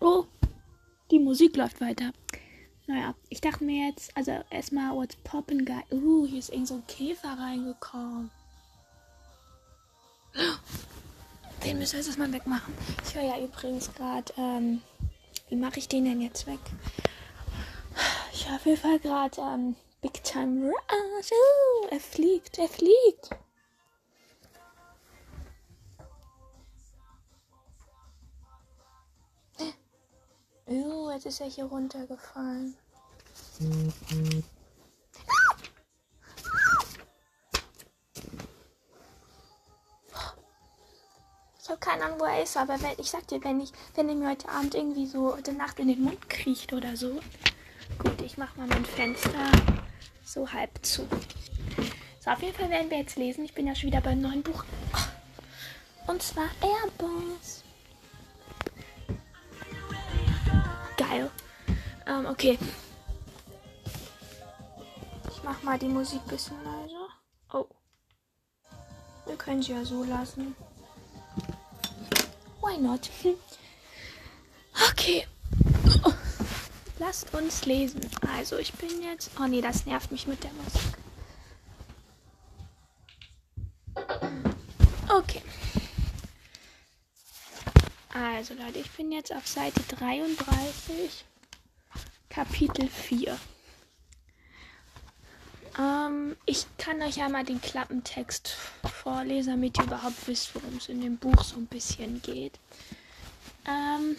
Oh, die Musik läuft weiter. Naja, ich dachte mir jetzt, also erstmal, what's poppin', guy? Uh, hier ist irgend so ein Käfer reingekommen. Den müssen wir jetzt erstmal wegmachen. Ich höre ja übrigens gerade, ähm, wie mache ich den denn jetzt weg? Ich höre auf jeden Fall gerade, ähm, Big Time Rush. Uh, er fliegt, er fliegt. Oh, jetzt ist er hier runtergefallen. Ich habe keine Ahnung, wo er ist, aber wenn, ich sag dir, wenn ich, wenn er mir heute Abend irgendwie so heute Nacht in den Mund kriecht oder so. Gut, ich mach mal mein Fenster so halb zu. So, auf jeden Fall werden wir jetzt lesen. Ich bin ja schon wieder beim neuen Buch. Und zwar Airbus. Geil. Ähm, okay. Ich mach mal die Musik ein bisschen leiser. Oh. Wir können sie ja so lassen. Why not? Okay. Lasst uns lesen. Also, ich bin jetzt. Oh nee, das nervt mich mit der Musik. Okay. Also Leute, ich bin jetzt auf Seite 33, Kapitel 4. Ähm, ich kann euch ja mal den Klappentext vorlesen, damit ihr überhaupt wisst, worum es in dem Buch so ein bisschen geht. Ähm,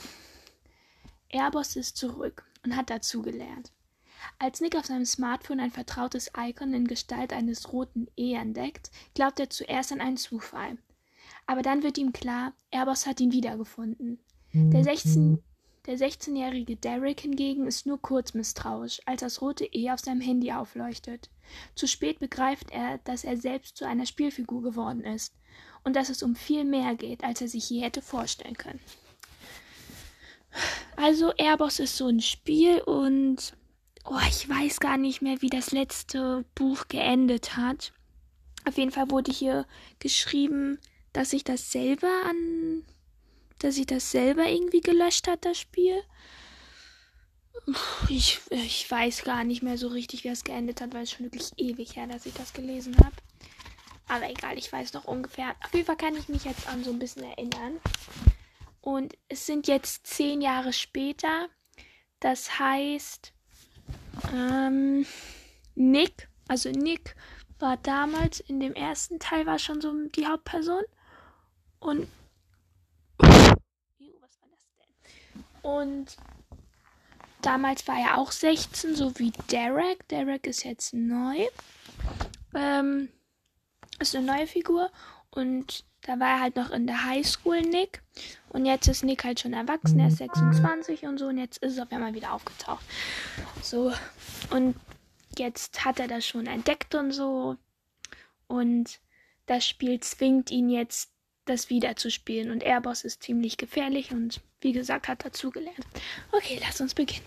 Airbus ist zurück und hat dazugelernt. Als Nick auf seinem Smartphone ein vertrautes Icon in Gestalt eines roten E entdeckt, glaubt er zuerst an einen Zufall. Aber dann wird ihm klar, Airbus hat ihn wiedergefunden. Der 16, der 16-jährige Derek hingegen ist nur kurz misstrauisch, als das rote E auf seinem Handy aufleuchtet. Zu spät begreift er, dass er selbst zu einer Spielfigur geworden ist und dass es um viel mehr geht, als er sich je hätte vorstellen können. Also Airbus ist so ein Spiel und oh, ich weiß gar nicht mehr, wie das letzte Buch geendet hat. Auf jeden Fall wurde hier geschrieben, dass sich das selber an, dass sich das selber irgendwie gelöscht hat, das Spiel. Ich, ich weiß gar nicht mehr so richtig, wie es geendet hat, weil es schon wirklich ewig her, dass ich das gelesen habe. Aber egal, ich weiß noch ungefähr. Auf jeden Fall kann ich mich jetzt an so ein bisschen erinnern. Und es sind jetzt zehn Jahre später. Das heißt, ähm, Nick, also Nick war damals in dem ersten Teil war schon so die Hauptperson. Und was war das denn? Und damals war er auch 16, so wie Derek. Derek ist jetzt neu. Ähm, ist eine neue Figur. Und da war er halt noch in der Highschool, Nick. Und jetzt ist Nick halt schon erwachsen, er ist 26 und so. Und jetzt ist er auf einmal wieder aufgetaucht. So. Und jetzt hat er das schon entdeckt und so. Und das Spiel zwingt ihn jetzt, das wieder zu spielen. Und Airboss ist ziemlich gefährlich und wie gesagt, hat dazugelernt. Okay, lass uns beginnen.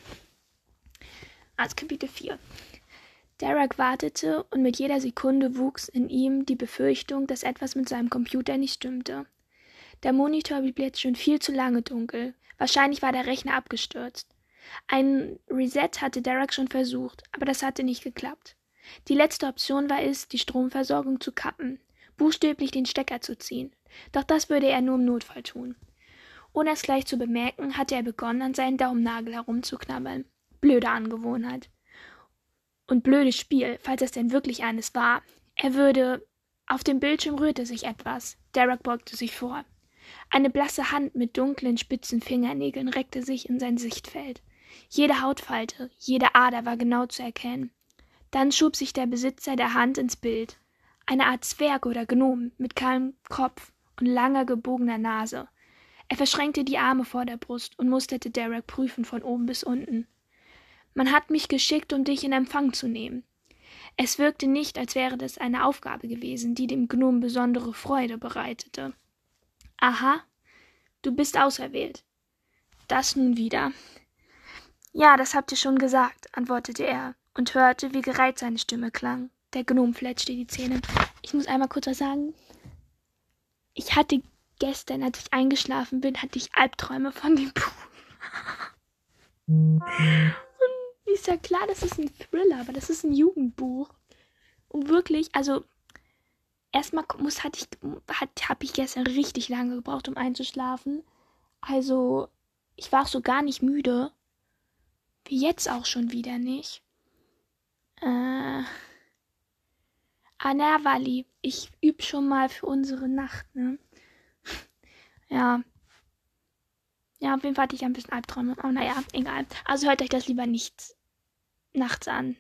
Also Kapitel 4. Derek wartete und mit jeder Sekunde wuchs in ihm die Befürchtung, dass etwas mit seinem Computer nicht stimmte. Der Monitor blieb jetzt schon viel zu lange dunkel. Wahrscheinlich war der Rechner abgestürzt. Ein Reset hatte Derek schon versucht, aber das hatte nicht geklappt. Die letzte Option war es, die Stromversorgung zu kappen, buchstäblich den Stecker zu ziehen. Doch das würde er nur im Notfall tun. Ohne es gleich zu bemerken, hatte er begonnen, an seinen Daumennagel herumzuknabbern. Blöde Angewohnheit. Und blödes Spiel, falls es denn wirklich eines war. Er würde. Auf dem Bildschirm rührte sich etwas. Derek beugte sich vor. Eine blasse Hand mit dunklen, spitzen Fingernägeln reckte sich in sein Sichtfeld. Jede Hautfalte, jede Ader war genau zu erkennen. Dann schob sich der Besitzer der Hand ins Bild. Eine Art Zwerg oder Gnom mit kahlem Kopf und langer gebogener Nase. Er verschränkte die Arme vor der Brust und musterte Derek prüfend von oben bis unten. Man hat mich geschickt, um dich in Empfang zu nehmen. Es wirkte nicht, als wäre das eine Aufgabe gewesen, die dem Gnom besondere Freude bereitete. Aha, du bist auserwählt. Das nun wieder. Ja, das habt ihr schon gesagt, antwortete er und hörte, wie gereizt seine Stimme klang. Der Gnom fletschte die Zähne. Ich muss einmal kurz was sagen. Ich hatte gestern, als ich eingeschlafen bin, hatte ich Albträume von dem Buch. Und ist ja klar, das ist ein Thriller, aber das ist ein Jugendbuch. Und wirklich, also erstmal muss hatte ich hat, habe ich gestern richtig lange gebraucht, um einzuschlafen. Also ich war so gar nicht müde. Wie jetzt auch schon wieder nicht. Äh. Ah, ich übe schon mal für unsere Nacht, ne? ja. Ja, auf jeden Fall hatte ich ein bisschen Albträume. Aber naja, egal. Also hört euch das lieber nicht nachts an.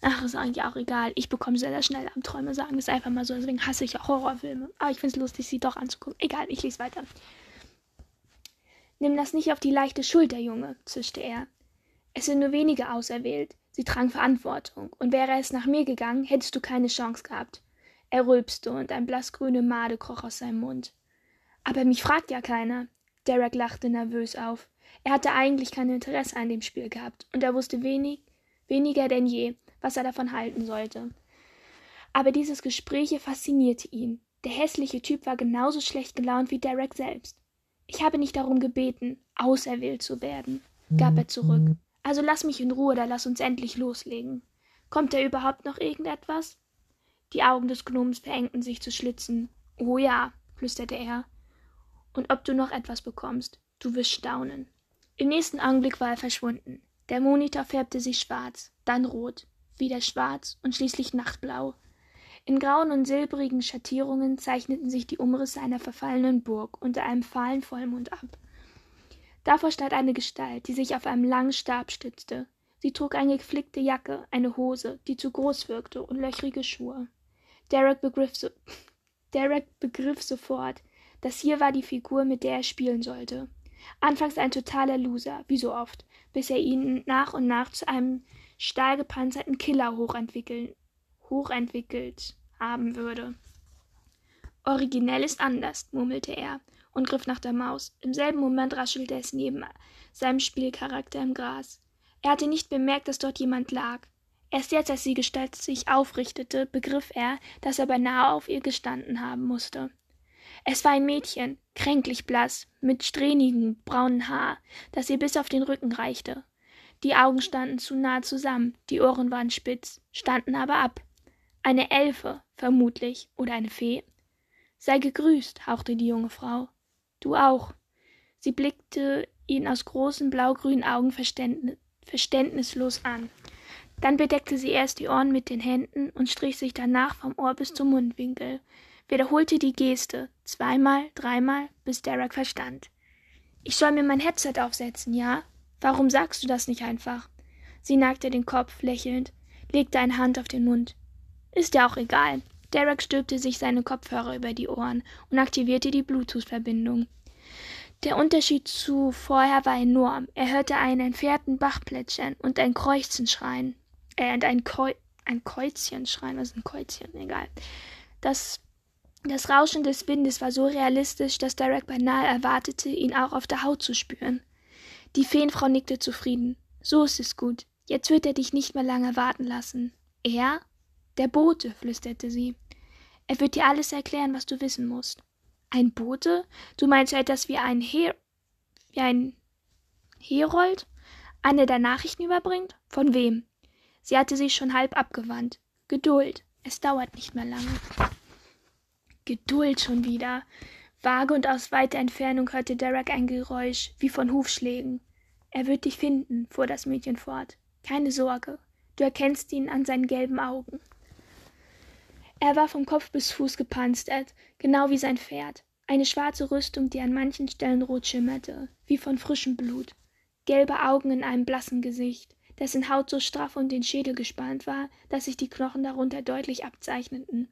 Ach, ist eigentlich auch egal. Ich bekomme sehr, sehr schnell Albträume, sagen es einfach mal so. Deswegen hasse ich auch Horrorfilme. Aber ich finde es lustig, sie doch anzugucken. Egal, ich lese weiter. Nimm das nicht auf die leichte Schulter, Junge, zischte er. Es sind nur wenige auserwählt. Sie tragen Verantwortung. Und wäre es nach mir gegangen, hättest du keine Chance gehabt. Er rülpste und ein blassgrüne Made kroch aus seinem Mund. Aber mich fragt ja keiner. Derek lachte nervös auf. Er hatte eigentlich kein Interesse an dem Spiel gehabt, und er wusste wenig, weniger denn je, was er davon halten sollte. Aber dieses Gespräch faszinierte ihn. Der hässliche Typ war genauso schlecht gelaunt wie Derek selbst. Ich habe nicht darum gebeten, auserwählt zu werden, gab er zurück. Also lass mich in Ruhe, da lass uns endlich loslegen. Kommt da überhaupt noch irgendetwas? Die Augen des Gnoms verengten sich zu Schlitzen. Oh ja, flüsterte er. Und ob du noch etwas bekommst, du wirst staunen. Im nächsten Augenblick war er verschwunden. Der Monitor färbte sich schwarz, dann rot, wieder schwarz und schließlich nachtblau. In grauen und silbrigen Schattierungen zeichneten sich die Umrisse einer verfallenen Burg unter einem fahlen Vollmond ab. Davor stand eine Gestalt, die sich auf einem langen Stab stützte. Sie trug eine geflickte Jacke, eine Hose, die zu groß wirkte, und löchrige Schuhe. Derek begriff, so Derek begriff sofort, dass hier war die Figur, mit der er spielen sollte. Anfangs ein totaler Loser, wie so oft, bis er ihn nach und nach zu einem stahlgepanzerten Killer hochentwickeln hochentwickelt haben würde. Originell ist anders, murmelte er und griff nach der Maus. Im selben Moment raschelte es neben seinem Spielcharakter im Gras. Er hatte nicht bemerkt, dass dort jemand lag. Erst jetzt, als die Gestalt sich aufrichtete, begriff er, dass er beinahe auf ihr gestanden haben musste. Es war ein Mädchen, kränklich blass, mit strähnigem braunen Haar, das ihr bis auf den Rücken reichte. Die Augen standen zu nahe zusammen, die Ohren waren spitz, standen aber ab. Eine Elfe, vermutlich, oder eine Fee. Sei gegrüßt, hauchte die junge Frau. Du auch. Sie blickte ihn aus großen blaugrünen Augen verständnis verständnislos an. Dann bedeckte sie erst die Ohren mit den Händen und strich sich danach vom Ohr bis zum Mundwinkel, wiederholte die Geste zweimal, dreimal, bis Derek verstand. Ich soll mir mein Headset aufsetzen, ja? Warum sagst du das nicht einfach? Sie neigte den Kopf, lächelnd, legte eine Hand auf den Mund. Ist ja auch egal. Derek stülpte sich seine Kopfhörer über die Ohren und aktivierte die Bluetooth-Verbindung. Der Unterschied zu vorher war enorm. Er hörte einen entfernten Bach plätschern und ein Kreuzchen schreien. Äh, und ein, Keu ein Käuzchen schreien. Was ist ein Käuzchen? Egal. Das, das Rauschen des Windes war so realistisch, dass Derek beinahe erwartete, ihn auch auf der Haut zu spüren. Die Feenfrau nickte zufrieden. So ist es gut. Jetzt wird er dich nicht mehr lange warten lassen. Er? Der Bote, flüsterte sie. Er wird dir alles erklären, was du wissen musst. Ein Bote? Du meinst etwas wie ein Her wie ein Herold? Einer, der Nachrichten überbringt? Von wem? Sie hatte sich schon halb abgewandt. Geduld. Es dauert nicht mehr lange. Geduld schon wieder. Vage und aus weiter Entfernung hörte Derek ein Geräusch, wie von Hufschlägen. Er wird dich finden, fuhr das Mädchen fort. Keine Sorge. Du erkennst ihn an seinen gelben Augen. Er war vom Kopf bis Fuß gepanzert, genau wie sein Pferd. Eine schwarze Rüstung, die an manchen Stellen rot schimmerte, wie von frischem Blut. Gelbe Augen in einem blassen Gesicht, dessen Haut so straff um den Schädel gespannt war, dass sich die Knochen darunter deutlich abzeichneten.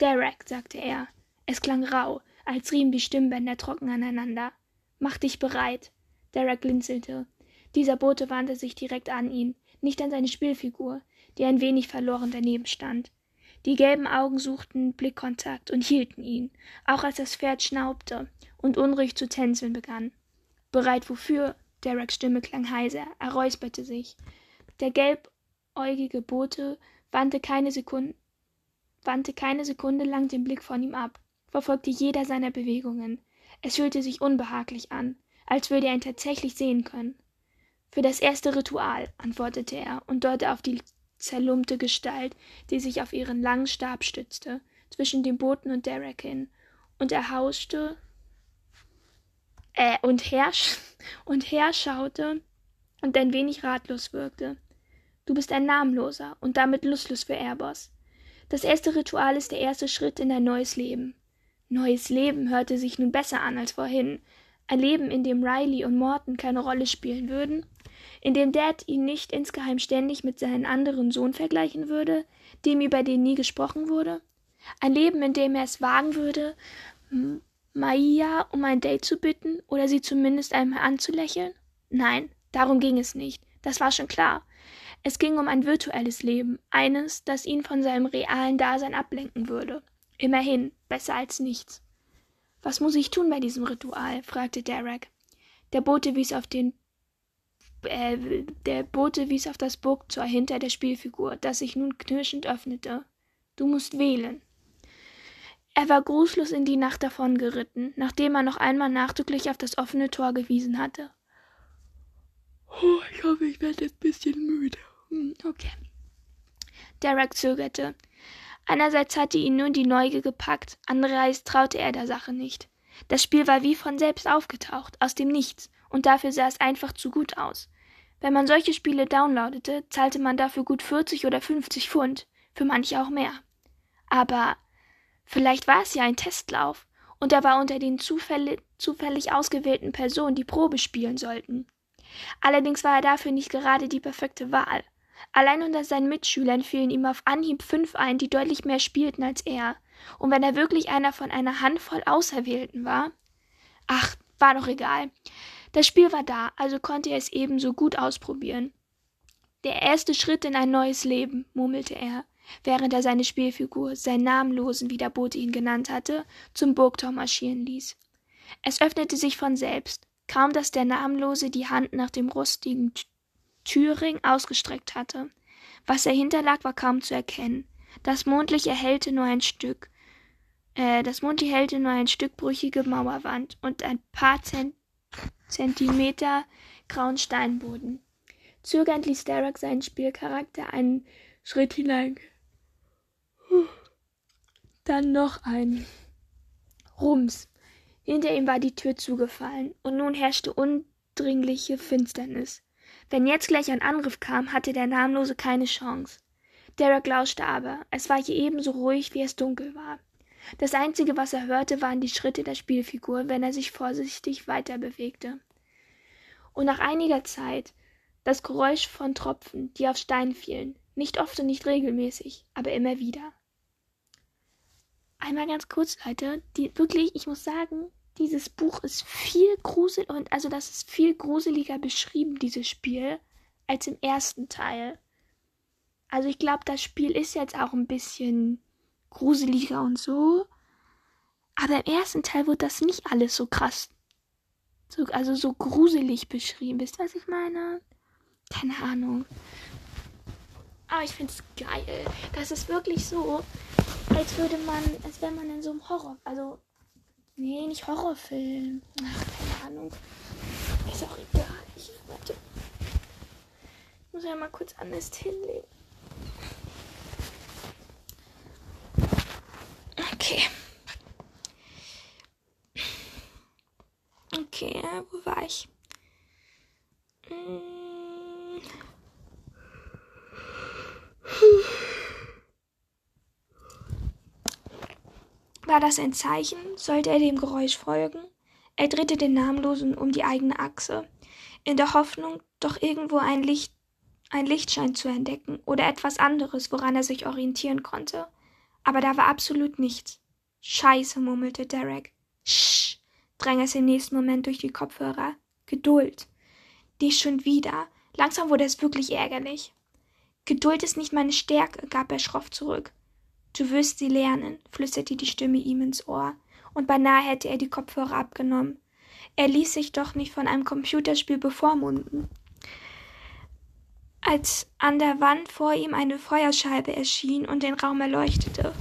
Derek, sagte er. Es klang rau, als rieben die Stimmbänder trocken aneinander. Mach dich bereit. Derek blinzelte. Dieser Bote wandte sich direkt an ihn, nicht an seine Spielfigur, die ein wenig verloren daneben stand. Die gelben Augen suchten Blickkontakt und hielten ihn, auch als das Pferd schnaubte und unruhig zu tänzeln begann. Bereit wofür? Dereks Stimme klang heiser, er räusperte sich. Der gelbäugige Bote wandte keine Sekunde, wandte keine Sekunde lang den Blick von ihm ab, verfolgte jeder seiner Bewegungen. Es fühlte sich unbehaglich an, als würde er ihn tatsächlich sehen können. Für das erste Ritual, antwortete er und deutete auf die zerlumpte Gestalt, die sich auf ihren langen Stab stützte, zwischen dem Boten und Derek hin, und er hauschte äh, und hersch und herschaute und ein wenig ratlos wirkte. Du bist ein Namenloser und damit lustlos für Airbus. Das erste Ritual ist der erste Schritt in ein neues Leben. Neues Leben hörte sich nun besser an als vorhin. Ein Leben, in dem Riley und Morton keine Rolle spielen würden, in dem Dad ihn nicht insgeheim ständig mit seinem anderen Sohn vergleichen würde, dem über den nie gesprochen wurde. Ein Leben, in dem er es wagen würde, Maia um ein Date zu bitten oder sie zumindest einmal anzulächeln? Nein, darum ging es nicht. Das war schon klar. Es ging um ein virtuelles Leben, eines, das ihn von seinem realen Dasein ablenken würde. Immerhin, besser als nichts. Was muss ich tun bei diesem Ritual? fragte Derek. Der Bote wies auf den äh, der Bote wies auf das Burgtor hinter der Spielfigur, das sich nun knirschend öffnete. Du musst wählen. Er war grußlos in die Nacht davongeritten, nachdem er noch einmal nachdrücklich auf das offene Tor gewiesen hatte. Oh, ich hoffe, ich werde jetzt ein bisschen müde. Hm, okay. Derek zögerte. Einerseits hatte ihn nun die Neugier gepackt, andererseits traute er der Sache nicht. Das Spiel war wie von selbst aufgetaucht, aus dem Nichts, und dafür sah es einfach zu gut aus. Wenn man solche Spiele downloadete, zahlte man dafür gut 40 oder 50 Pfund, für manche auch mehr. Aber vielleicht war es ja ein Testlauf, und er war unter den zufällig, zufällig ausgewählten Personen, die Probe spielen sollten. Allerdings war er dafür nicht gerade die perfekte Wahl. Allein unter seinen Mitschülern fielen ihm auf Anhieb fünf ein, die deutlich mehr spielten als er. Und wenn er wirklich einer von einer Handvoll Auserwählten war? Ach, war doch egal. Das Spiel war da, also konnte er es ebenso gut ausprobieren. Der erste Schritt in ein neues Leben, murmelte er, während er seine Spielfigur, seinen Namenlosen, wie der Bote ihn genannt hatte, zum Burgtor marschieren ließ. Es öffnete sich von selbst, kaum dass der Namenlose die Hand nach dem rustigen Türring ausgestreckt hatte. Was dahinter lag, war kaum zu erkennen. Das Mondlicht erhellte nur ein Stück. Äh, das Mondlicht erhellte nur ein Stück brüchige Mauerwand und ein paar Zent Zentimeter grauen Steinboden. Zögernd ließ Derek seinen Spielcharakter einen Schritt hinein. Dann noch einen. Rums. Hinter ihm war die Tür zugefallen, und nun herrschte undringliche Finsternis. Wenn jetzt gleich ein Angriff kam, hatte der Namenlose keine Chance. Derek lauschte aber. Es war hier ebenso ruhig, wie es dunkel war. Das Einzige, was er hörte, waren die Schritte der Spielfigur, wenn er sich vorsichtig weiter bewegte. Und nach einiger Zeit das Geräusch von Tropfen, die auf Stein fielen, nicht oft und nicht regelmäßig, aber immer wieder. Einmal ganz kurz, Leute, die wirklich, ich muss sagen, dieses Buch ist viel grusel und also das ist viel gruseliger beschrieben, dieses Spiel, als im ersten Teil. Also ich glaube, das Spiel ist jetzt auch ein bisschen gruseliger und so. Aber im ersten Teil wird das nicht alles so krass. So, also so gruselig beschrieben. Wisst ihr, was ich meine? Keine Ahnung. Aber ich finde es geil. Das ist wirklich so, als würde man, als wäre man in so einem Horror, also Nee, nicht Horrorfilm. Ach, keine Ahnung. Ist auch egal. Ich, warte. Ich muss ja mal kurz anders hinlegen. Okay. Okay, wo war ich? War das ein Zeichen? Sollte er dem Geräusch folgen? Er drehte den Namenlosen um die eigene Achse, in der Hoffnung, doch irgendwo ein Licht, ein Lichtschein zu entdecken oder etwas anderes, woran er sich orientieren konnte. Aber da war absolut nichts. Scheiße, murmelte Derek. Sch, drang es im nächsten Moment durch die Kopfhörer. Geduld. Die schon wieder. Langsam wurde es wirklich ärgerlich. Geduld ist nicht meine Stärke, gab er schroff zurück. Du wirst sie lernen, flüsterte die Stimme ihm ins Ohr, und beinahe hätte er die Kopfhörer abgenommen. Er ließ sich doch nicht von einem Computerspiel bevormunden. Als an der Wand vor ihm eine Feuerscheibe erschien und den Raum erleuchtete.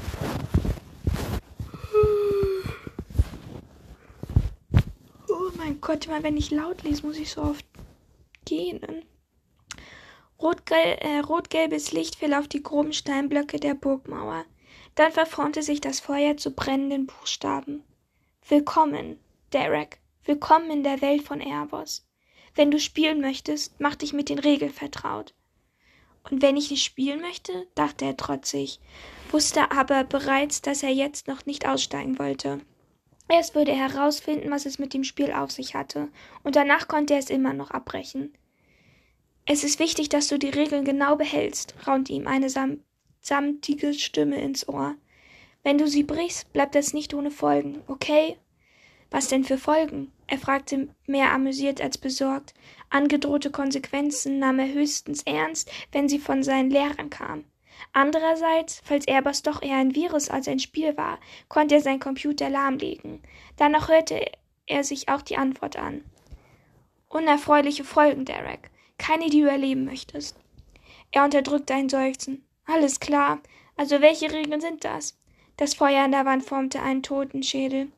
Oh mein Gott, immer wenn ich laut lese, muss ich so oft gähnen. Rot-gel äh, rot-gelbes Licht fiel auf die groben Steinblöcke der Burgmauer. Dann verformte sich das Feuer zu brennenden Buchstaben. Willkommen, Derek. Willkommen in der Welt von Erbos. Wenn du spielen möchtest, mach dich mit den Regeln vertraut. Und wenn ich nicht spielen möchte, dachte er trotzig, wusste aber bereits, dass er jetzt noch nicht aussteigen wollte. Erst würde er herausfinden, was es mit dem Spiel auf sich hatte, und danach konnte er es immer noch abbrechen. Es ist wichtig, dass du die Regeln genau behältst, raunte ihm eine sam samtige Stimme ins Ohr. Wenn du sie brichst, bleibt das nicht ohne Folgen, okay? Was denn für Folgen? Er fragte mehr amüsiert als besorgt. Angedrohte Konsequenzen nahm er höchstens ernst, wenn sie von seinen Lehrern kamen. Andererseits, falls Airbus doch eher ein Virus als ein Spiel war, konnte er sein Computer lahmlegen. Danach hörte er sich auch die Antwort an. Unerfreuliche Folgen, Derek keine, die du erleben möchtest. Er unterdrückte ein Seufzen. Alles klar. Also welche Regeln sind das? Das Feuer an der Wand formte einen Totenschädel.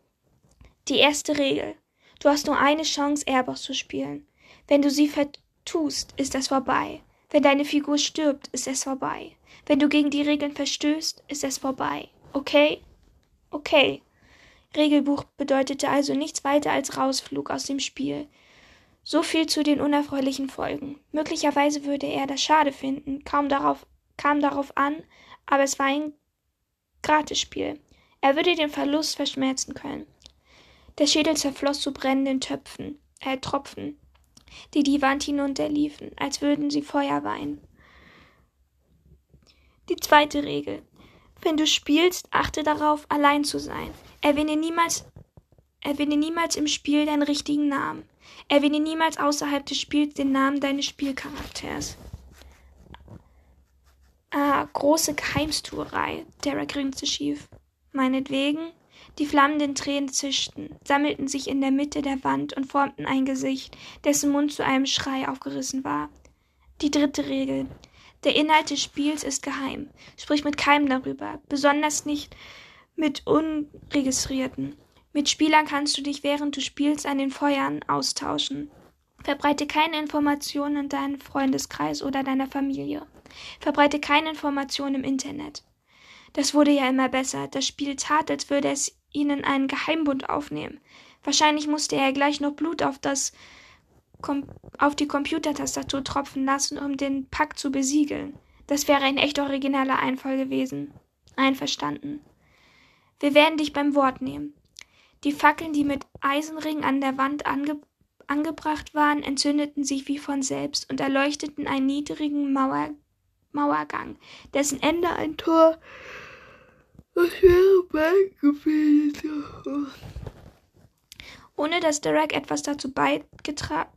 Die erste Regel. Du hast nur eine Chance, Airbus zu spielen. Wenn du sie vertust, ist es vorbei. Wenn deine Figur stirbt, ist es vorbei. Wenn du gegen die Regeln verstößt, ist es vorbei. Okay? Okay. Regelbuch bedeutete also nichts weiter als Rausflug aus dem Spiel. So viel zu den unerfreulichen Folgen. Möglicherweise würde er das schade finden, kaum darauf, kam darauf an, aber es war ein Gratisspiel. Er würde den Verlust verschmerzen können. Der Schädel zerfloss zu brennenden Töpfen, äh, Tropfen, die die Wand hinunterliefen, als würden sie Feuer weinen. Die zweite Regel. Wenn du spielst, achte darauf, allein zu sein. Erwähne niemals, erwähne niemals im Spiel deinen richtigen Namen. Erwähne niemals außerhalb des Spiels den Namen deines Spielcharakters. Ah, große Geheimstuerei. Derek grinste schief. Meinetwegen? Die flammenden Tränen zischten, sammelten sich in der Mitte der Wand und formten ein Gesicht, dessen Mund zu einem Schrei aufgerissen war. Die dritte Regel. Der Inhalt des Spiels ist geheim. Sprich mit keinem darüber, besonders nicht mit Unregistrierten. Mit Spielern kannst du dich während du spielst an den Feuern austauschen. Verbreite keine Informationen in deinem Freundeskreis oder deiner Familie. Verbreite keine Informationen im Internet. Das wurde ja immer besser. Das Spiel tat, als würde es ihnen einen Geheimbund aufnehmen. Wahrscheinlich musste er gleich noch Blut auf das auf die Computertastatur tropfen lassen, um den Pakt zu besiegeln. Das wäre ein echt originaler Einfall gewesen. Einverstanden. Wir werden dich beim Wort nehmen. Die Fackeln, die mit Eisenringen an der Wand ange angebracht waren, entzündeten sich wie von selbst und erleuchteten einen niedrigen Mauer Mauergang, dessen Ende ein Tor aus schweren bildete. Ohne dass Derek etwas dazu beigetra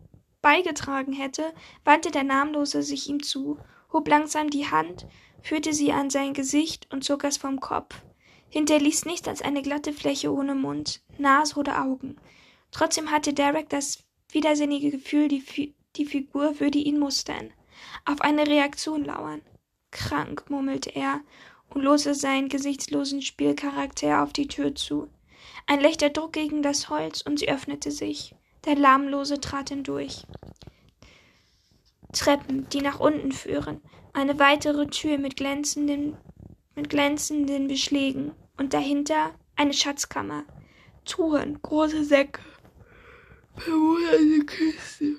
beigetragen hätte, wandte der Namenlose sich ihm zu, hob langsam die Hand, führte sie an sein Gesicht und zog es vom Kopf hinterließ nichts als eine glatte Fläche ohne Mund, Nase oder Augen. Trotzdem hatte Derek das widersinnige Gefühl, die, Fi die Figur würde ihn mustern, auf eine Reaktion lauern. Krank, murmelte er und lose seinen gesichtslosen Spielcharakter auf die Tür zu. Ein leichter Druck gegen das Holz und sie öffnete sich. Der Lahmlose trat hindurch. Treppen, die nach unten führen, eine weitere Tür mit glänzenden, mit glänzenden Beschlägen und dahinter eine Schatzkammer. Truhen, große Säcke, vermoderte Kiste,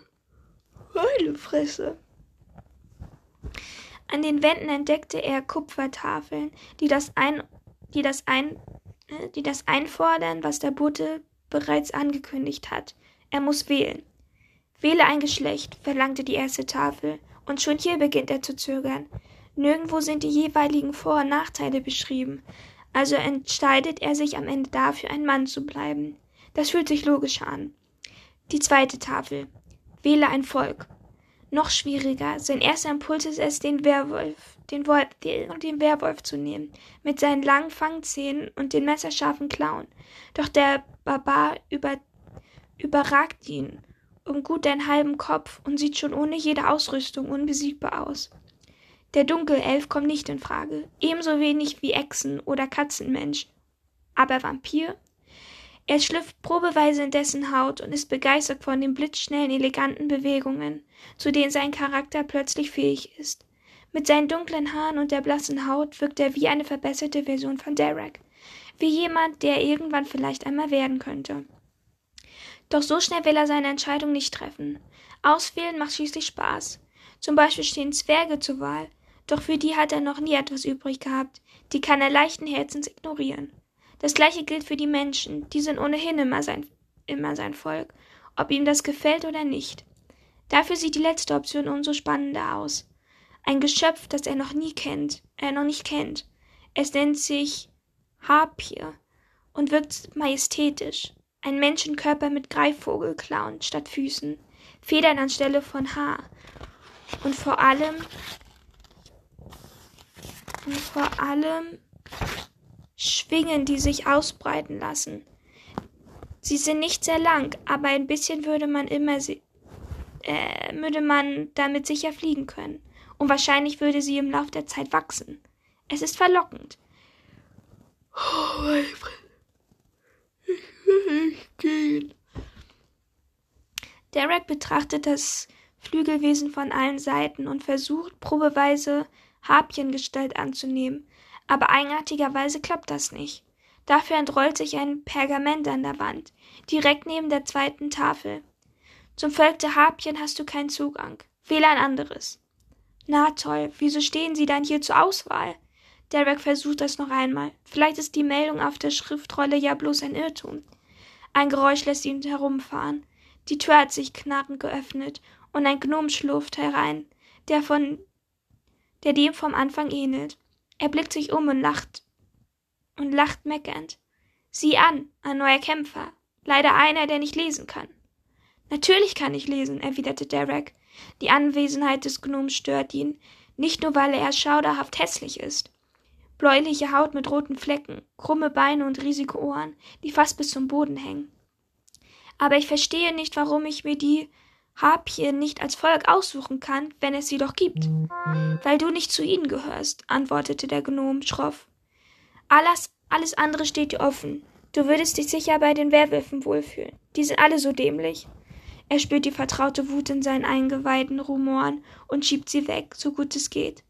Fresse. An den Wänden entdeckte er Kupfertafeln, die das, ein, die, das ein, äh, die das einfordern, was der Bote bereits angekündigt hat. Er muss wählen. Wähle ein Geschlecht, verlangte die erste Tafel, und schon hier beginnt er zu zögern. Nirgendwo sind die jeweiligen Vor- und Nachteile beschrieben, also entscheidet er sich am Ende dafür, ein Mann zu bleiben. Das fühlt sich logisch an. Die zweite Tafel. Wähle ein Volk. Noch schwieriger. Sein erster Impuls ist es, den Werwolf, den, Wolf, den Werwolf zu nehmen, mit seinen langen Fangzähnen und den messerscharfen Klauen. Doch der Barbar über, überragt ihn um gut einen halben Kopf und sieht schon ohne jede Ausrüstung unbesiegbar aus. Der Dunkelelf kommt nicht in Frage, ebenso wenig wie Echsen oder Katzenmensch. Aber Vampir? Er schlüpft probeweise in dessen Haut und ist begeistert von den blitzschnellen, eleganten Bewegungen, zu denen sein Charakter plötzlich fähig ist. Mit seinen dunklen Haaren und der blassen Haut wirkt er wie eine verbesserte Version von Derek, wie jemand, der irgendwann vielleicht einmal werden könnte. Doch so schnell will er seine Entscheidung nicht treffen. Auswählen macht schließlich Spaß. Zum Beispiel stehen Zwerge zur Wahl, doch für die hat er noch nie etwas übrig gehabt, die kann er leichten Herzens ignorieren. Das gleiche gilt für die Menschen, die sind ohnehin immer sein, immer sein Volk, ob ihm das gefällt oder nicht. Dafür sieht die letzte Option umso spannender aus. Ein Geschöpf, das er noch nie kennt, er noch nicht kennt. Es nennt sich Harpie und wirkt majestätisch. Ein Menschenkörper mit Greifvogelklauen statt Füßen, Federn anstelle von Haar und vor allem und vor allem Schwingen, die sich ausbreiten lassen. Sie sind nicht sehr lang, aber ein bisschen würde man immer sie, äh, würde man damit sicher fliegen können. Und wahrscheinlich würde sie im Lauf der Zeit wachsen. Es ist verlockend. Oh, mein Ich will nicht gehen. Derek betrachtet das Flügelwesen von allen Seiten und versucht probeweise Harpiengestalt anzunehmen, aber eigenartigerweise klappt das nicht. Dafür entrollt sich ein Pergament an der Wand, direkt neben der zweiten Tafel. Zum Volk der Harpien hast du keinen Zugang. Wähle ein anderes. Na toll, wieso stehen sie dann hier zur Auswahl? Derek versucht das noch einmal. Vielleicht ist die Meldung auf der Schriftrolle ja bloß ein Irrtum. Ein Geräusch lässt ihn herumfahren. Die Tür hat sich knarrend geöffnet und ein Gnom schlurft herein, der von der dem vom Anfang ähnelt. Er blickt sich um und lacht und lacht meckernd. Sieh an, ein neuer Kämpfer. Leider einer, der nicht lesen kann. Natürlich kann ich lesen, erwiderte Derek. Die Anwesenheit des Gnoms stört ihn, nicht nur weil er schauderhaft hässlich ist. Bläuliche Haut mit roten Flecken, krumme Beine und riesige Ohren, die fast bis zum Boden hängen. Aber ich verstehe nicht, warum ich mir die Harpien nicht als Volk aussuchen kann, wenn es sie doch gibt. Weil du nicht zu ihnen gehörst, antwortete der Gnom schroff. Alles, alles andere steht dir offen. Du würdest dich sicher bei den Werwölfen wohlfühlen. Die sind alle so dämlich. Er spürt die vertraute Wut in seinen Eingeweiden rumoren und schiebt sie weg, so gut es geht.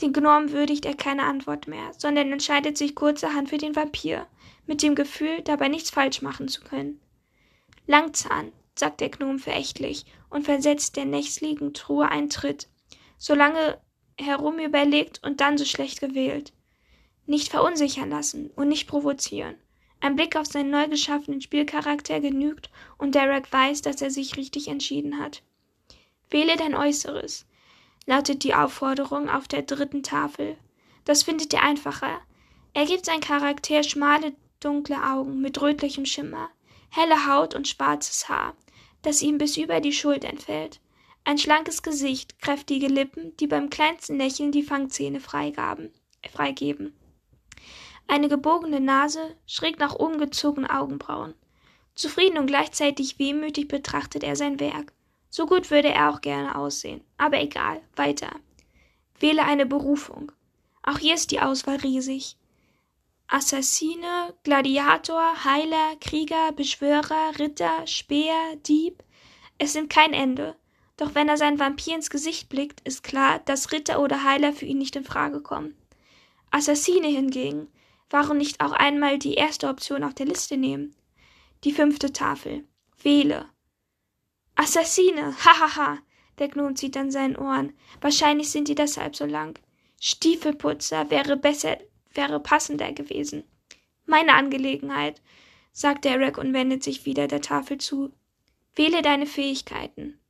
Den Gnom würdigt er keine Antwort mehr, sondern entscheidet sich kurzerhand für den Vampir, mit dem Gefühl, dabei nichts falsch machen zu können. Langzahn, sagt der Gnom verächtlich und versetzt der nächstliegenden Truhe einen Tritt, so lange herumüberlegt und dann so schlecht gewählt. Nicht verunsichern lassen und nicht provozieren. Ein Blick auf seinen neu geschaffenen Spielcharakter genügt und Derek weiß, dass er sich richtig entschieden hat. Wähle dein Äußeres, lautet die Aufforderung auf der dritten Tafel. Das findet ihr einfacher. Er gibt sein Charakter schmale, dunkle Augen mit rötlichem Schimmer, helle Haut und schwarzes Haar, das ihm bis über die Schultern fällt. Ein schlankes Gesicht, kräftige Lippen, die beim kleinsten Lächeln die Fangzähne freigaben, freigeben. Eine gebogene Nase, schräg nach oben gezogene Augenbrauen. Zufrieden und gleichzeitig wehmütig betrachtet er sein Werk. So gut würde er auch gerne aussehen. Aber egal, weiter. Wähle eine Berufung. Auch hier ist die Auswahl riesig. Assassine, Gladiator, Heiler, Krieger, Beschwörer, Ritter, Speer, Dieb. Es nimmt kein Ende. Doch wenn er seinen Vampir ins Gesicht blickt, ist klar, dass Ritter oder Heiler für ihn nicht in Frage kommen. Assassine hingegen, warum nicht auch einmal die erste Option auf der Liste nehmen? Die fünfte Tafel. Wähle. Assassine, hahaha. Der Gnom zieht an seinen Ohren. Wahrscheinlich sind die deshalb so lang. Stiefelputzer wäre besser wäre passender gewesen. Meine Angelegenheit, sagt Derek und wendet sich wieder der Tafel zu. Wähle deine Fähigkeiten.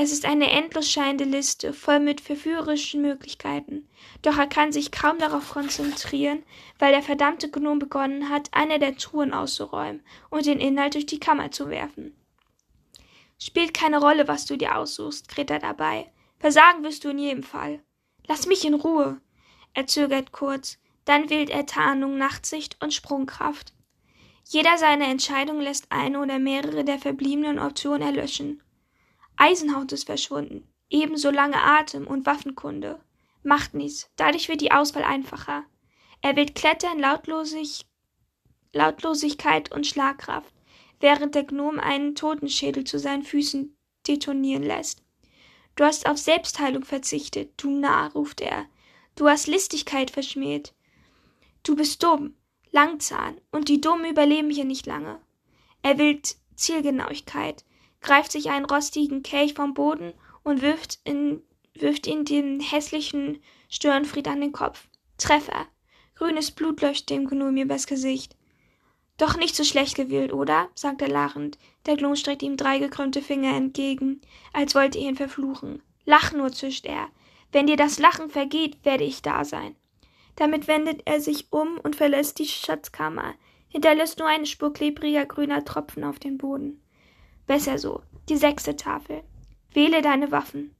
Es ist eine endlos scheinende Liste, voll mit verführerischen Möglichkeiten. Doch er kann sich kaum darauf konzentrieren, weil der verdammte Gnom begonnen hat, eine der Truhen auszuräumen und den Inhalt durch die Kammer zu werfen. Spielt keine Rolle, was du dir aussuchst, kräht er dabei. Versagen wirst du in jedem Fall. Lass mich in Ruhe. Er zögert kurz, dann wählt er Tarnung, Nachtsicht und Sprungkraft. Jeder seiner Entscheidungen lässt eine oder mehrere der verbliebenen Optionen erlöschen. Eisenhaut ist verschwunden, ebenso lange Atem und Waffenkunde. Macht nichts, dadurch wird die Auswahl einfacher. Er wählt Klettern, Lautlosig, Lautlosigkeit und Schlagkraft, während der Gnom einen Totenschädel zu seinen Füßen detonieren lässt. Du hast auf Selbstheilung verzichtet, du Narr, ruft er. Du hast Listigkeit verschmäht. Du bist dumm, Langzahn, und die Dummen überleben hier nicht lange. Er will Zielgenauigkeit, greift sich einen rostigen Kelch vom Boden und wirft, in, wirft ihn dem hässlichen Störenfried an den Kopf. Treffer. Grünes Blut läuft dem Gnome übers Gesicht. Doch nicht so schlecht gewählt, oder? sagt er lachend. Der Gnom streckt ihm drei gekrümmte Finger entgegen, als wollte er ihn verfluchen. Lach nur, zischt er. Wenn dir das Lachen vergeht, werde ich da sein. Damit wendet er sich um und verlässt die Schatzkammer, hinterlässt nur eine Spur klebriger grüner Tropfen auf dem Boden. Besser so. Die sechste Tafel. Wähle deine Waffen.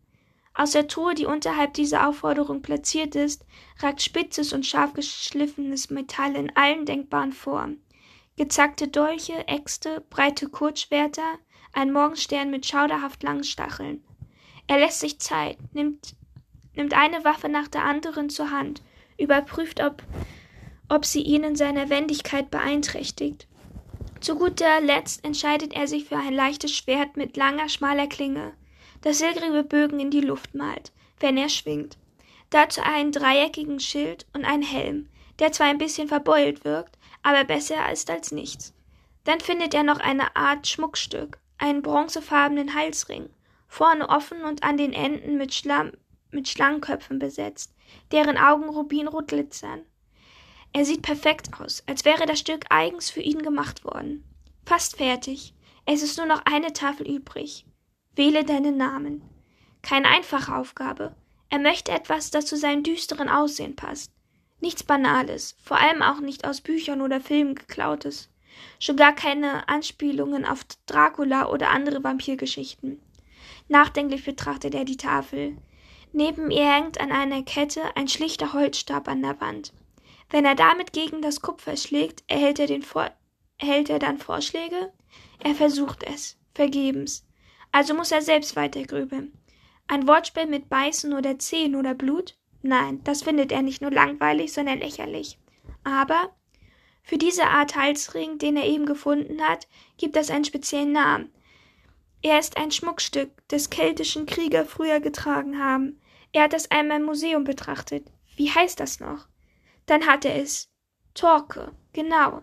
Aus der Truhe, die unterhalb dieser Aufforderung platziert ist, ragt spitzes und scharf geschliffenes Metall in allen denkbaren Formen. Gezackte Dolche, Äxte, breite Kurzschwerter, ein Morgenstern mit schauderhaft langen Stacheln. Er lässt sich Zeit, nimmt, nimmt eine Waffe nach der anderen zur Hand, überprüft, ob, ob sie ihn in seiner Wendigkeit beeinträchtigt. Zu guter Letzt entscheidet er sich für ein leichtes Schwert mit langer, schmaler Klinge das silbrige Bögen in die Luft malt, wenn er schwingt. Dazu einen dreieckigen Schild und einen Helm, der zwar ein bisschen verbeult wirkt, aber besser ist als nichts. Dann findet er noch eine Art Schmuckstück, einen bronzefarbenen Halsring, vorne offen und an den Enden mit, Schlamm, mit Schlangenköpfen besetzt, deren Augen rubinrot glitzern. Er sieht perfekt aus, als wäre das Stück eigens für ihn gemacht worden. Fast fertig. Es ist nur noch eine Tafel übrig. Wähle deinen Namen. Keine einfache Aufgabe. Er möchte etwas, das zu seinem düsteren Aussehen passt. Nichts Banales, vor allem auch nicht aus Büchern oder Filmen geklautes. Schon gar keine Anspielungen auf Dracula oder andere Vampirgeschichten. Nachdenklich betrachtet er die Tafel. Neben ihr hängt an einer Kette ein schlichter Holzstab an der Wand. Wenn er damit gegen das Kupfer schlägt, erhält er, Vor erhält er dann Vorschläge? Er versucht es. Vergebens. Also muss er selbst weitergrübeln. Ein Wortspiel mit Beißen oder Zehen oder Blut? Nein, das findet er nicht nur langweilig, sondern lächerlich. Aber für diese Art Halsring, den er eben gefunden hat, gibt es einen speziellen Namen. Er ist ein Schmuckstück, das keltischen Krieger früher getragen haben. Er hat es einmal im Museum betrachtet. Wie heißt das noch? Dann hat er es. Torque, genau.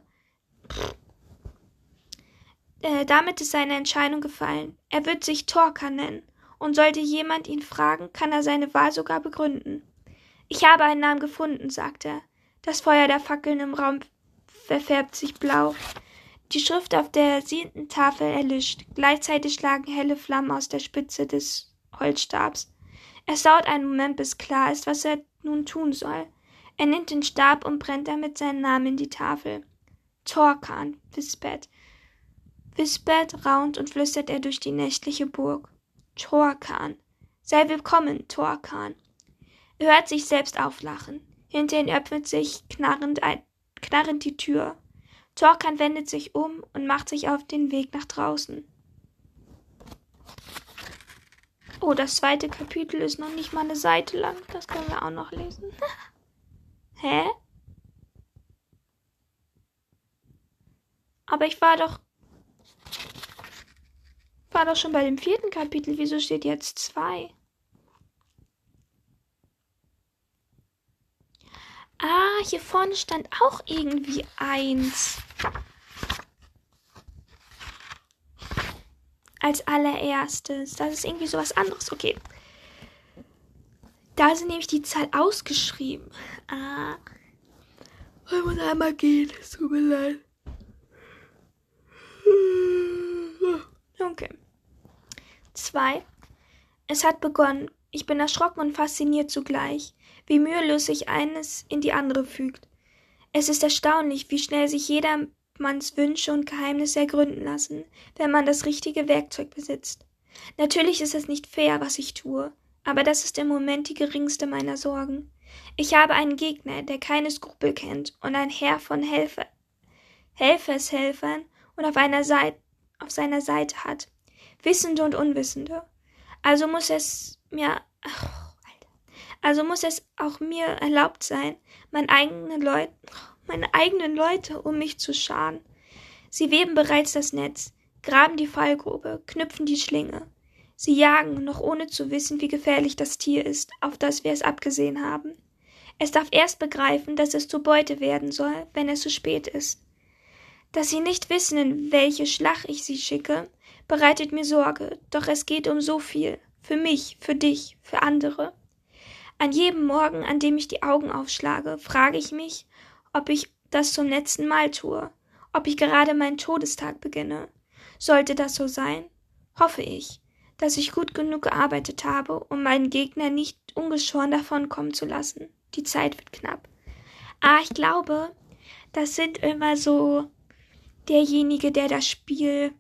Äh, damit ist seine Entscheidung gefallen. Er wird sich Torka nennen, und sollte jemand ihn fragen, kann er seine Wahl sogar begründen. Ich habe einen Namen gefunden, sagt er. Das Feuer der Fackeln im Raum verfärbt sich blau. Die Schrift auf der siebten Tafel erlischt. Gleichzeitig schlagen helle Flammen aus der Spitze des Holzstabs. Es dauert einen Moment, bis klar ist, was er nun tun soll. Er nimmt den Stab und brennt damit seinen Namen in die Tafel. Torkan, wispert. Wispert, raunt und flüstert er durch die nächtliche Burg. Torkan. Sei willkommen, Torkan. Er hört sich selbst auflachen. Hinter ihm öffnet sich knarrend, ein, knarrend die Tür. Torkan wendet sich um und macht sich auf den Weg nach draußen. Oh, das zweite Kapitel ist noch nicht mal eine Seite lang. Das können wir auch noch lesen. Hä? Aber ich war doch war doch schon bei dem vierten Kapitel. Wieso steht jetzt zwei? Ah, hier vorne stand auch irgendwie eins. Als allererstes. Das ist irgendwie sowas anderes. Okay. Da sind nämlich die Zahl ausgeschrieben. Ah. Ich muss einmal gehen. Es tut mir leid. Okay. 2. Es hat begonnen. Ich bin erschrocken und fasziniert zugleich, wie mühelos sich eines in die andere fügt. Es ist erstaunlich, wie schnell sich jedermanns Wünsche und Geheimnisse ergründen lassen, wenn man das richtige Werkzeug besitzt. Natürlich ist es nicht fair, was ich tue, aber das ist im Moment die geringste meiner Sorgen. Ich habe einen Gegner, der keine Skrupel kennt und ein Herr von Helfer, Helfershelfern und auf einer Seite, auf seiner Seite hat. Wissende und Unwissende. Also muss es mir, ach. Also muss es auch mir erlaubt sein, mein eigene Leute, meine eigenen Leute, um mich zu scharen. Sie weben bereits das Netz, graben die Fallgrube, knüpfen die Schlinge. Sie jagen, noch ohne zu wissen, wie gefährlich das Tier ist, auf das wir es abgesehen haben. Es darf erst begreifen, dass es zur Beute werden soll, wenn es zu spät ist. Dass sie nicht wissen, in welche Schlacht ich sie schicke, bereitet mir Sorge, doch es geht um so viel. Für mich, für dich, für andere. An jedem Morgen, an dem ich die Augen aufschlage, frage ich mich, ob ich das zum letzten Mal tue, ob ich gerade meinen Todestag beginne. Sollte das so sein, hoffe ich, dass ich gut genug gearbeitet habe, um meinen Gegner nicht ungeschoren davonkommen zu lassen. Die Zeit wird knapp. Ah, ich glaube, das sind immer so derjenige, der das Spiel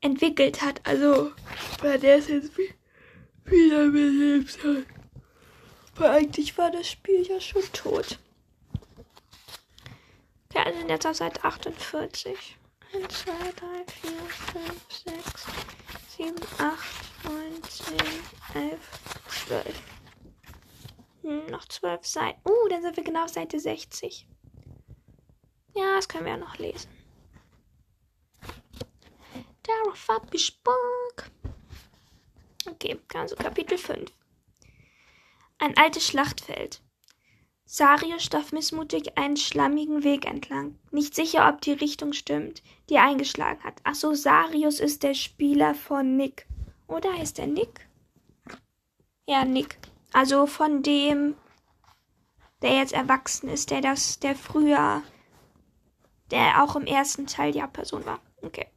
entwickelt hat. Also, der ist jetzt wieder belebt hat. Weil eigentlich war das Spiel ja schon tot. Wir sind jetzt auf Seite 48. 1, 2, 3, 4, 5, 6, 7, 8, 9, 10, 11, 12. Hm, noch 12 Seiten. Uh, dann sind wir genau auf Seite 60. Ja, das können wir ja noch lesen. Darauf hab ich Bock. Okay, also Kapitel 5. Ein altes Schlachtfeld. Sarius stapft missmutig einen schlammigen Weg entlang, nicht sicher, ob die Richtung stimmt, die er eingeschlagen hat. Ach so, Sarius ist der Spieler von Nick. Oder heißt er Nick? Ja, Nick. Also von dem, der jetzt erwachsen ist, der das, der früher, der auch im ersten Teil die Hauptperson war. Okay.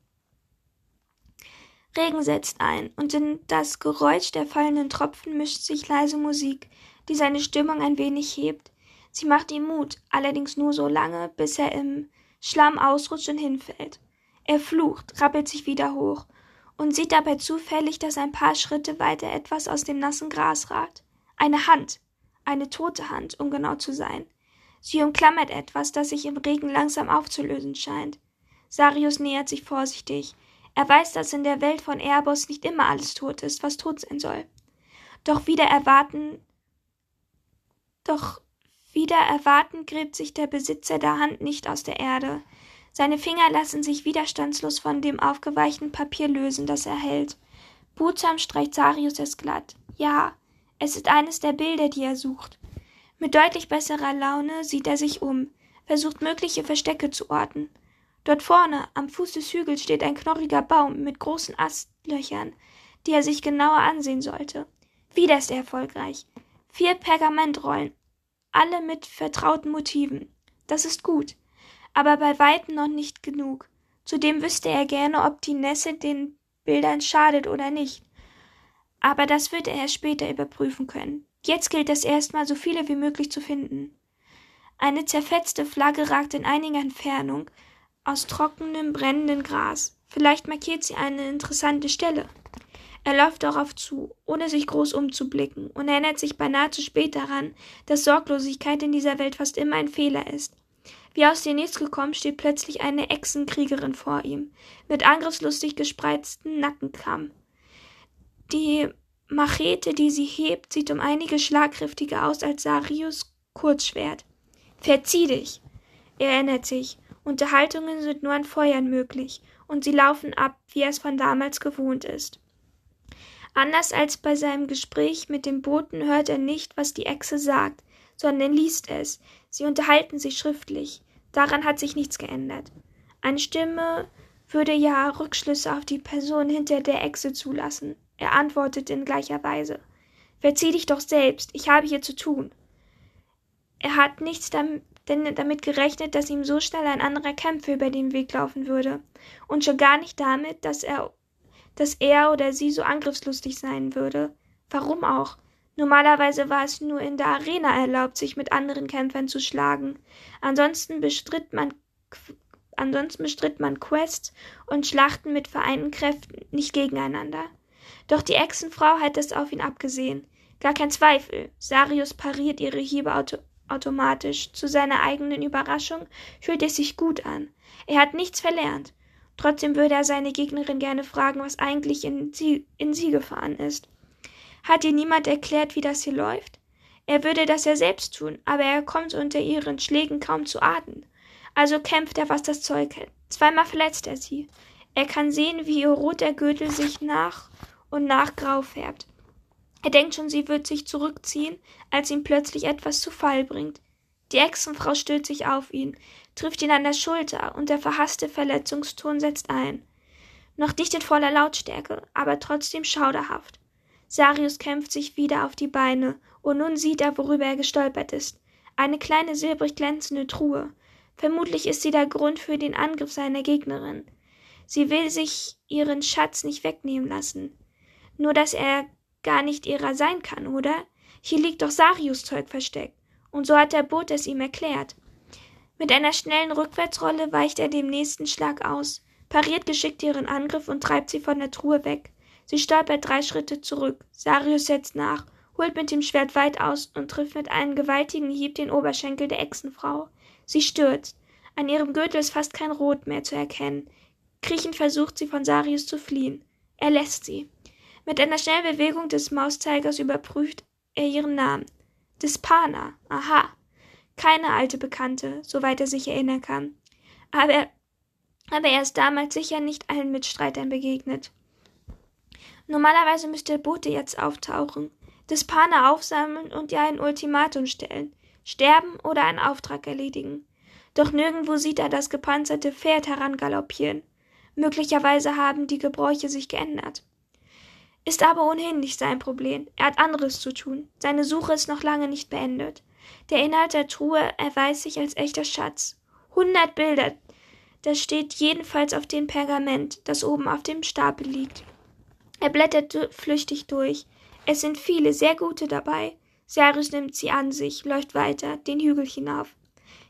Regen setzt ein, und in das Geräusch der fallenden Tropfen mischt sich leise Musik, die seine Stimmung ein wenig hebt. Sie macht ihm Mut, allerdings nur so lange, bis er im Schlamm ausrutscht und hinfällt. Er flucht, rappelt sich wieder hoch und sieht dabei zufällig, dass ein paar Schritte weiter etwas aus dem nassen Gras ragt. Eine Hand, eine tote Hand, um genau zu sein. Sie umklammert etwas, das sich im Regen langsam aufzulösen scheint. Sarius nähert sich vorsichtig. Er weiß, dass in der Welt von Erebos nicht immer alles tot ist, was tot sein soll. Doch wieder erwarten, doch wieder erwartend gräbt sich der Besitzer der Hand nicht aus der Erde. Seine Finger lassen sich widerstandslos von dem aufgeweichten Papier lösen, das er hält. Behutsam streicht Sarius es glatt. Ja, es ist eines der Bilder, die er sucht. Mit deutlich besserer Laune sieht er sich um, versucht mögliche Verstecke zu orten. Dort vorne, am Fuß des Hügels, steht ein knorriger Baum mit großen Astlöchern, die er sich genauer ansehen sollte. Wieder ist er erfolgreich. Vier Pergamentrollen, alle mit vertrauten Motiven. Das ist gut, aber bei weitem noch nicht genug. Zudem wüsste er gerne, ob die Nässe den Bildern schadet oder nicht. Aber das würde er erst später überprüfen können. Jetzt gilt es erstmal, so viele wie möglich zu finden. Eine zerfetzte Flagge ragt in einiger Entfernung aus trockenem, brennendem Gras. Vielleicht markiert sie eine interessante Stelle. Er läuft darauf zu, ohne sich groß umzublicken, und erinnert sich beinahe zu spät daran, dass Sorglosigkeit in dieser Welt fast immer ein Fehler ist. Wie aus dem Nichts gekommen, steht plötzlich eine Echsenkriegerin vor ihm, mit angriffslustig gespreizten Nackenkamm. Die Machete, die sie hebt, sieht um einige schlagkräftiger aus als Sarius Kurzschwert. Verzieh dich! Er erinnert sich. Unterhaltungen sind nur an Feuern möglich, und sie laufen ab, wie er es von damals gewohnt ist. Anders als bei seinem Gespräch mit dem Boten hört er nicht, was die Echse sagt, sondern liest es. Sie unterhalten sich schriftlich. Daran hat sich nichts geändert. Eine Stimme würde ja Rückschlüsse auf die Person hinter der Echse zulassen. Er antwortet in gleicher Weise. Verzieh dich doch selbst, ich habe hier zu tun. Er hat nichts damit, denn damit gerechnet, dass ihm so schnell ein anderer Kämpfer über den Weg laufen würde, und schon gar nicht damit, dass er dass er oder sie so angriffslustig sein würde. Warum auch? Normalerweise war es nur in der Arena erlaubt, sich mit anderen Kämpfern zu schlagen. Ansonsten bestritt man ansonsten bestritt man Quests und Schlachten mit vereinten Kräften, nicht gegeneinander. Doch die Echsenfrau hat es auf ihn abgesehen. Gar kein Zweifel. Sarius pariert ihre Hiebe automatisch. Zu seiner eigenen Überraschung fühlt es sich gut an. Er hat nichts verlernt. Trotzdem würde er seine Gegnerin gerne fragen, was eigentlich in sie, in sie gefahren ist. Hat ihr niemand erklärt, wie das hier läuft? Er würde das ja selbst tun, aber er kommt unter ihren Schlägen kaum zu Atem. Also kämpft er, was das Zeug hält. Zweimal verletzt er sie. Er kann sehen, wie ihr roter Gürtel sich nach und nach grau färbt. Er denkt schon, sie wird sich zurückziehen, als ihn plötzlich etwas zu Fall bringt. Die Echsenfrau stürzt sich auf ihn, trifft ihn an der Schulter, und der verhasste Verletzungston setzt ein. Noch nicht in voller Lautstärke, aber trotzdem schauderhaft. Sarius kämpft sich wieder auf die Beine, und nun sieht er, worüber er gestolpert ist. Eine kleine silbrig glänzende Truhe. Vermutlich ist sie der Grund für den Angriff seiner Gegnerin. Sie will sich ihren Schatz nicht wegnehmen lassen. Nur dass er gar nicht ihrer sein kann, oder? Hier liegt doch Sarius Zeug versteckt. Und so hat der Boot es ihm erklärt. Mit einer schnellen Rückwärtsrolle weicht er dem nächsten Schlag aus, pariert geschickt ihren Angriff und treibt sie von der Truhe weg. Sie stolpert drei Schritte zurück. Sarius setzt nach, holt mit dem Schwert weit aus und trifft mit einem gewaltigen Hieb den Oberschenkel der Echsenfrau. Sie stürzt. An ihrem Gürtel ist fast kein Rot mehr zu erkennen. Kriechend versucht sie von Sarius zu fliehen. Er lässt sie. Mit einer schnellen Bewegung des Mauszeigers überprüft er ihren Namen. Dispana. Aha. Keine alte Bekannte, soweit er sich erinnern kann. Aber, aber er ist damals sicher nicht allen Mitstreitern begegnet. Normalerweise müsste der Bote jetzt auftauchen, Dispana aufsammeln und ihr ein Ultimatum stellen. Sterben oder einen Auftrag erledigen. Doch nirgendwo sieht er das gepanzerte Pferd herangaloppieren. Möglicherweise haben die Gebräuche sich geändert. Ist aber ohnehin nicht sein Problem. Er hat anderes zu tun. Seine Suche ist noch lange nicht beendet. Der Inhalt der Truhe erweist sich als echter Schatz. Hundert Bilder. Das steht jedenfalls auf dem Pergament, das oben auf dem Stapel liegt. Er blättert flüchtig durch. Es sind viele, sehr gute dabei. Sarius nimmt sie an sich, läuft weiter, den Hügel hinauf.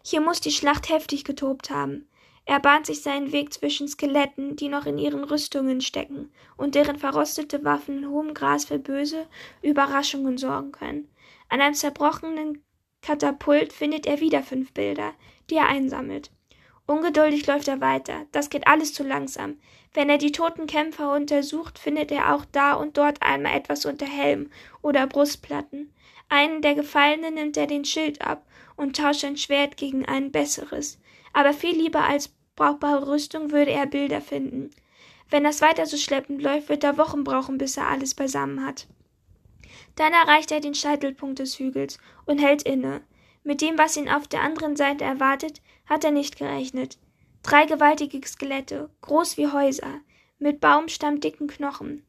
Hier muss die Schlacht heftig getobt haben. Er bahnt sich seinen Weg zwischen Skeletten, die noch in ihren Rüstungen stecken und deren verrostete Waffen in hohem Gras für böse Überraschungen sorgen können. An einem zerbrochenen Katapult findet er wieder fünf Bilder, die er einsammelt. Ungeduldig läuft er weiter. Das geht alles zu langsam. Wenn er die toten Kämpfer untersucht, findet er auch da und dort einmal etwas unter Helm oder Brustplatten. Einen der Gefallenen nimmt er den Schild ab und tauscht ein Schwert gegen ein besseres aber viel lieber als brauchbare Rüstung würde er Bilder finden. Wenn das weiter so schleppend läuft, wird er Wochen brauchen, bis er alles beisammen hat. Dann erreicht er den Scheitelpunkt des Hügels und hält inne. Mit dem, was ihn auf der anderen Seite erwartet, hat er nicht gerechnet. Drei gewaltige Skelette, groß wie Häuser, mit baumstammdicken Knochen.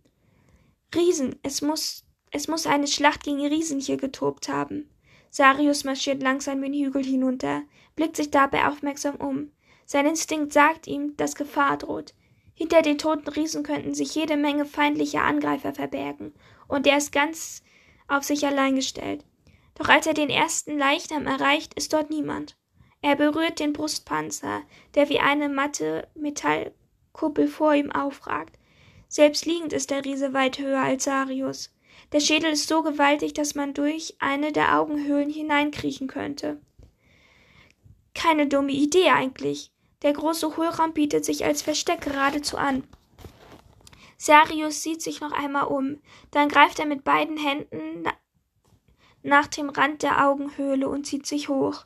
Riesen, es muss, es muss eine Schlacht gegen Riesen hier getobt haben. Sarius marschiert langsam den Hügel hinunter, blickt sich dabei aufmerksam um. Sein Instinkt sagt ihm, dass Gefahr droht. Hinter den toten Riesen könnten sich jede Menge feindlicher Angreifer verbergen, und er ist ganz auf sich allein gestellt. Doch als er den ersten Leichnam erreicht, ist dort niemand. Er berührt den Brustpanzer, der wie eine matte Metallkuppel vor ihm aufragt. Selbst liegend ist der Riese weit höher als Sarius. Der Schädel ist so gewaltig, dass man durch eine der Augenhöhlen hineinkriechen könnte. Keine dumme Idee eigentlich. Der große Hohlraum bietet sich als Versteck geradezu an. Sarius sieht sich noch einmal um, dann greift er mit beiden Händen nach dem Rand der Augenhöhle und zieht sich hoch,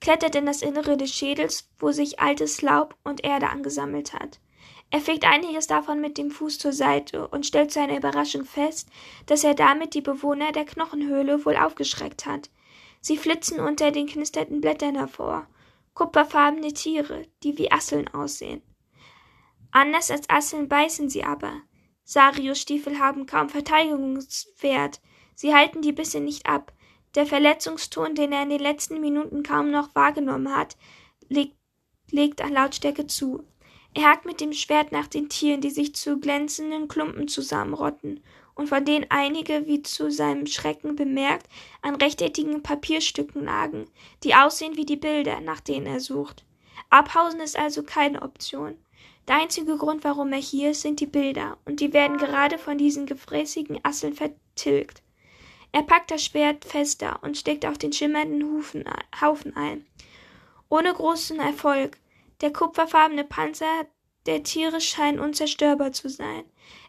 klettert in das Innere des Schädels, wo sich altes Laub und Erde angesammelt hat. Er fegt einiges davon mit dem Fuß zur Seite und stellt zu seiner Überraschung fest, dass er damit die Bewohner der Knochenhöhle wohl aufgeschreckt hat. Sie flitzen unter den knisternden Blättern hervor. Kupferfarbene Tiere, die wie Asseln aussehen. Anders als Asseln beißen sie aber. Sarius Stiefel haben kaum Verteidigungswert. Sie halten die Bisse nicht ab. Der Verletzungston, den er in den letzten Minuten kaum noch wahrgenommen hat, legt, legt an Lautstärke zu. Er hakt mit dem Schwert nach den Tieren, die sich zu glänzenden Klumpen zusammenrotten und von denen einige, wie zu seinem Schrecken bemerkt, an rechteckigen Papierstücken lagen, die aussehen wie die Bilder, nach denen er sucht. Abhausen ist also keine Option. Der einzige Grund, warum er hier ist, sind die Bilder, und die werden gerade von diesen gefräßigen Asseln vertilgt. Er packt das Schwert fester und steckt auf den schimmernden Haufen ein. Ohne großen Erfolg, der kupferfarbene Panzer der Tiere scheint unzerstörbar zu sein.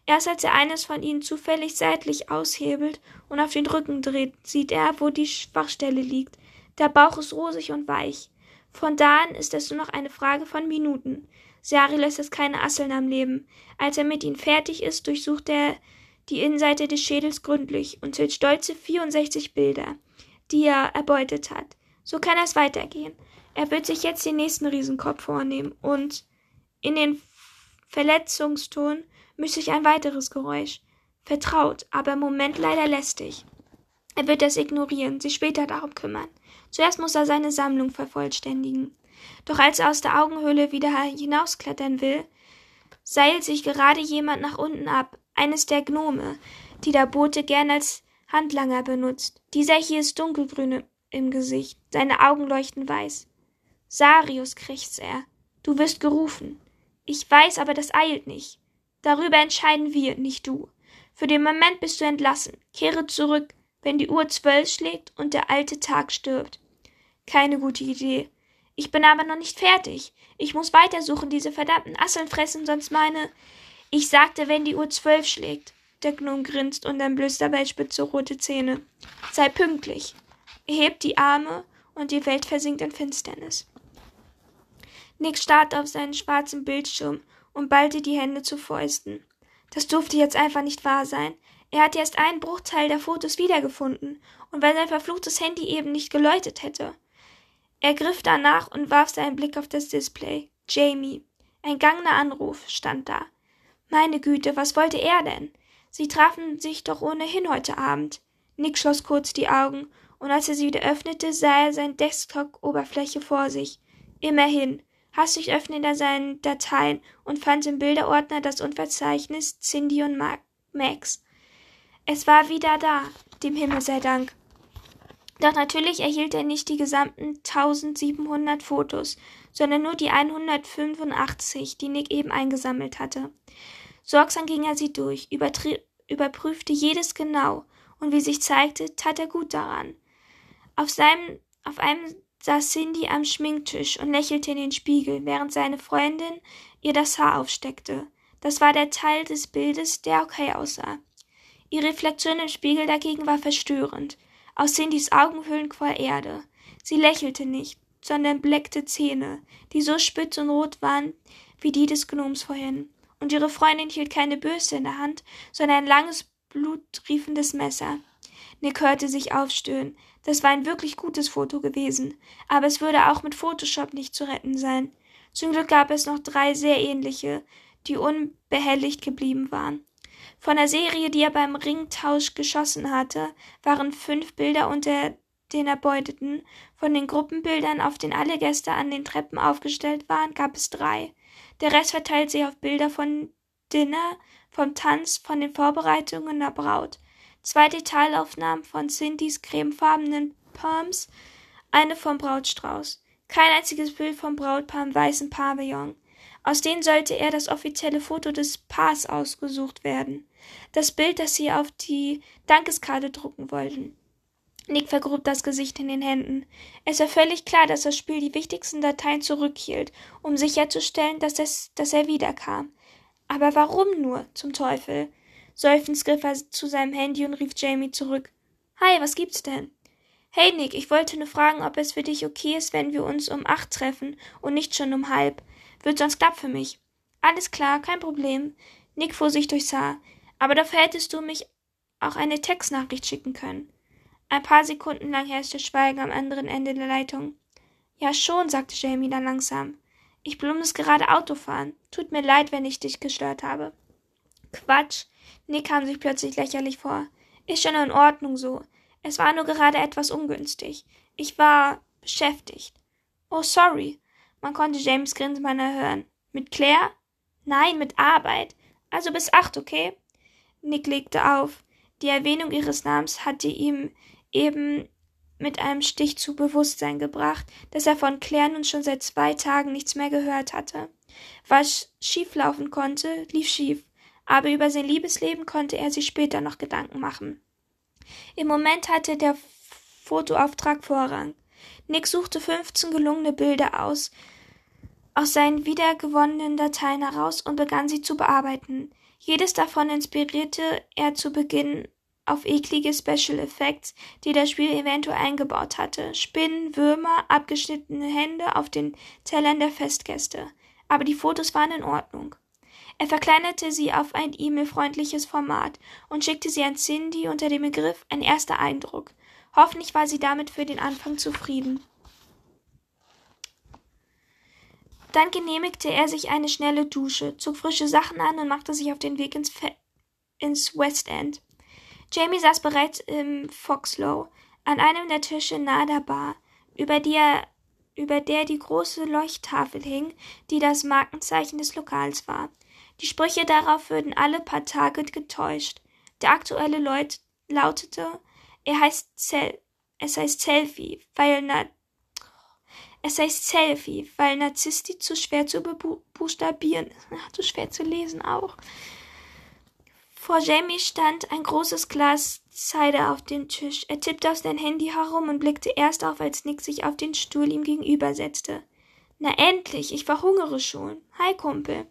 Erst als er eines von ihnen zufällig seitlich aushebelt und auf den Rücken dreht, sieht er, wo die Schwachstelle liegt. Der Bauch ist rosig und weich. Von da an ist es nur noch eine Frage von Minuten. Sari lässt es keine Asseln am Leben. Als er mit ihnen fertig ist, durchsucht er die Innenseite des Schädels gründlich und zählt stolze 64 Bilder, die er erbeutet hat. So kann es weitergehen. Er wird sich jetzt den nächsten Riesenkopf vornehmen und in den Verletzungston mischt sich ein weiteres Geräusch. Vertraut, aber im Moment leider lästig. Er wird das ignorieren, sich später darum kümmern. Zuerst muss er seine Sammlung vervollständigen. Doch als er aus der Augenhöhle wieder hinausklettern will, seilt sich gerade jemand nach unten ab, eines der Gnome, die der Bote gern als Handlanger benutzt. Dieser hier ist dunkelgrün im Gesicht, seine Augen leuchten weiß. Sarius, krächzt er, du wirst gerufen. Ich weiß, aber das eilt nicht. Darüber entscheiden wir, nicht du. Für den Moment bist du entlassen. Kehre zurück, wenn die Uhr zwölf schlägt und der alte Tag stirbt. Keine gute Idee. Ich bin aber noch nicht fertig. Ich muss weitersuchen, diese verdammten Asseln fressen, sonst meine. Ich sagte, wenn die Uhr zwölf schlägt. Der Gnome grinst und entblößt dabei spitze rote Zähne. Sei pünktlich. Er hebt die Arme und die Welt versinkt in Finsternis. Nick starrt auf seinen schwarzen Bildschirm und ballte die Hände zu Fäusten. Das durfte jetzt einfach nicht wahr sein. Er hatte erst einen Bruchteil der Fotos wiedergefunden, und wenn sein verfluchtes Handy eben nicht geläutet hätte. Er griff danach und warf seinen Blick auf das Display. Jamie. Ein gangner Anruf stand da. Meine Güte, was wollte er denn? Sie trafen sich doch ohnehin heute Abend. Nick schloss kurz die Augen, und als er sie wieder öffnete, sah er seine Desktop-Oberfläche vor sich. Immerhin. Hastig öffnete er seine Dateien und fand im Bilderordner das Unverzeichnis Cindy und Max. Es war wieder da, dem Himmel sei Dank. Doch natürlich erhielt er nicht die gesamten 1700 Fotos, sondern nur die 185, die Nick eben eingesammelt hatte. Sorgsam ging er sie durch, überprüfte jedes genau, und wie sich zeigte, tat er gut daran. Auf, seinem, auf einem saß Cindy am Schminktisch und lächelte in den Spiegel, während seine Freundin ihr das Haar aufsteckte. Das war der Teil des Bildes, der okay aussah. Ihre Reflexion im Spiegel dagegen war verstörend. Aus Cindys Augenhöhlen quoll Erde. Sie lächelte nicht, sondern bleckte Zähne, die so spitz und rot waren wie die des Gnoms vorhin. Und ihre Freundin hielt keine Bürste in der Hand, sondern ein langes, bluttriefendes Messer. Nick hörte sich aufstöhnen. Das war ein wirklich gutes Foto gewesen, aber es würde auch mit Photoshop nicht zu retten sein. Zum Glück gab es noch drei sehr ähnliche, die unbehelligt geblieben waren. Von der Serie, die er beim Ringtausch geschossen hatte, waren fünf Bilder unter den Erbeuteten. Von den Gruppenbildern, auf denen alle Gäste an den Treppen aufgestellt waren, gab es drei. Der Rest verteilt sich auf Bilder von Dinner, vom Tanz, von den Vorbereitungen der Braut zwei Detailaufnahmen von Cindys cremefarbenen Palms, eine vom Brautstrauß. Kein einziges Bild vom Brautpaar im weißen Pavillon. Aus denen sollte er das offizielle Foto des Paars ausgesucht werden. Das Bild, das sie auf die Dankeskarte drucken wollten. Nick vergrub das Gesicht in den Händen. Es war völlig klar, dass das Spiel die wichtigsten Dateien zurückhielt, um sicherzustellen, dass, es, dass er wiederkam. Aber warum nur, zum Teufel? Seufzend griff er zu seinem Handy und rief Jamie zurück. Hi, was gibt's denn? Hey Nick, ich wollte nur fragen, ob es für dich okay ist, wenn wir uns um acht treffen und nicht schon um halb. Wird sonst knapp für mich. Alles klar, kein Problem. Nick fuhr sich durchs Haar. Aber dafür hättest du mich auch eine Textnachricht schicken können. Ein paar Sekunden lang herrschte Schweigen am anderen Ende der Leitung. Ja schon, sagte Jamie dann langsam. Ich muss gerade Auto fahren. Tut mir leid, wenn ich dich gestört habe. Quatsch. Nick kam sich plötzlich lächerlich vor. Ist schon in Ordnung so. Es war nur gerade etwas ungünstig. Ich war beschäftigt. Oh, sorry. Man konnte James Grinsmann hören. Mit Claire? Nein, mit Arbeit. Also bis acht, okay? Nick legte auf. Die Erwähnung ihres Namens hatte ihm eben mit einem Stich zu Bewusstsein gebracht, dass er von Claire nun schon seit zwei Tagen nichts mehr gehört hatte. Was schieflaufen konnte, lief schief aber über sein Liebesleben konnte er sich später noch Gedanken machen. Im Moment hatte der Fotoauftrag Vorrang. Nick suchte 15 gelungene Bilder aus, aus seinen wiedergewonnenen Dateien heraus und begann sie zu bearbeiten. Jedes davon inspirierte er zu Beginn auf eklige Special Effects, die das Spiel eventuell eingebaut hatte. Spinnen, Würmer, abgeschnittene Hände auf den Tellern der Festgäste. Aber die Fotos waren in Ordnung. Er verkleinerte sie auf ein E-Mail-freundliches Format und schickte sie an Cindy unter dem Begriff ein erster Eindruck. Hoffentlich war sie damit für den Anfang zufrieden. Dann genehmigte er sich eine schnelle Dusche, zog frische Sachen an und machte sich auf den Weg ins, Fe ins West End. Jamie saß bereits im Foxlow, an einem der Tische nahe der Bar, über, die er, über der die große Leuchttafel hing, die das Markenzeichen des Lokals war. Die Sprüche darauf würden alle paar Tage getäuscht. Der aktuelle Leut lautete, er heißt Zell, es heißt Selfie, weil na es heißt Selfie, weil Narzissti zu schwer zu buchstabieren ist. Zu schwer zu lesen auch. Vor Jamie stand ein großes Glas Cider auf dem Tisch. Er tippte auf sein Handy herum und blickte erst auf, als Nick sich auf den Stuhl ihm gegenüber setzte. Na endlich, ich verhungere schon. Hi, Kumpel.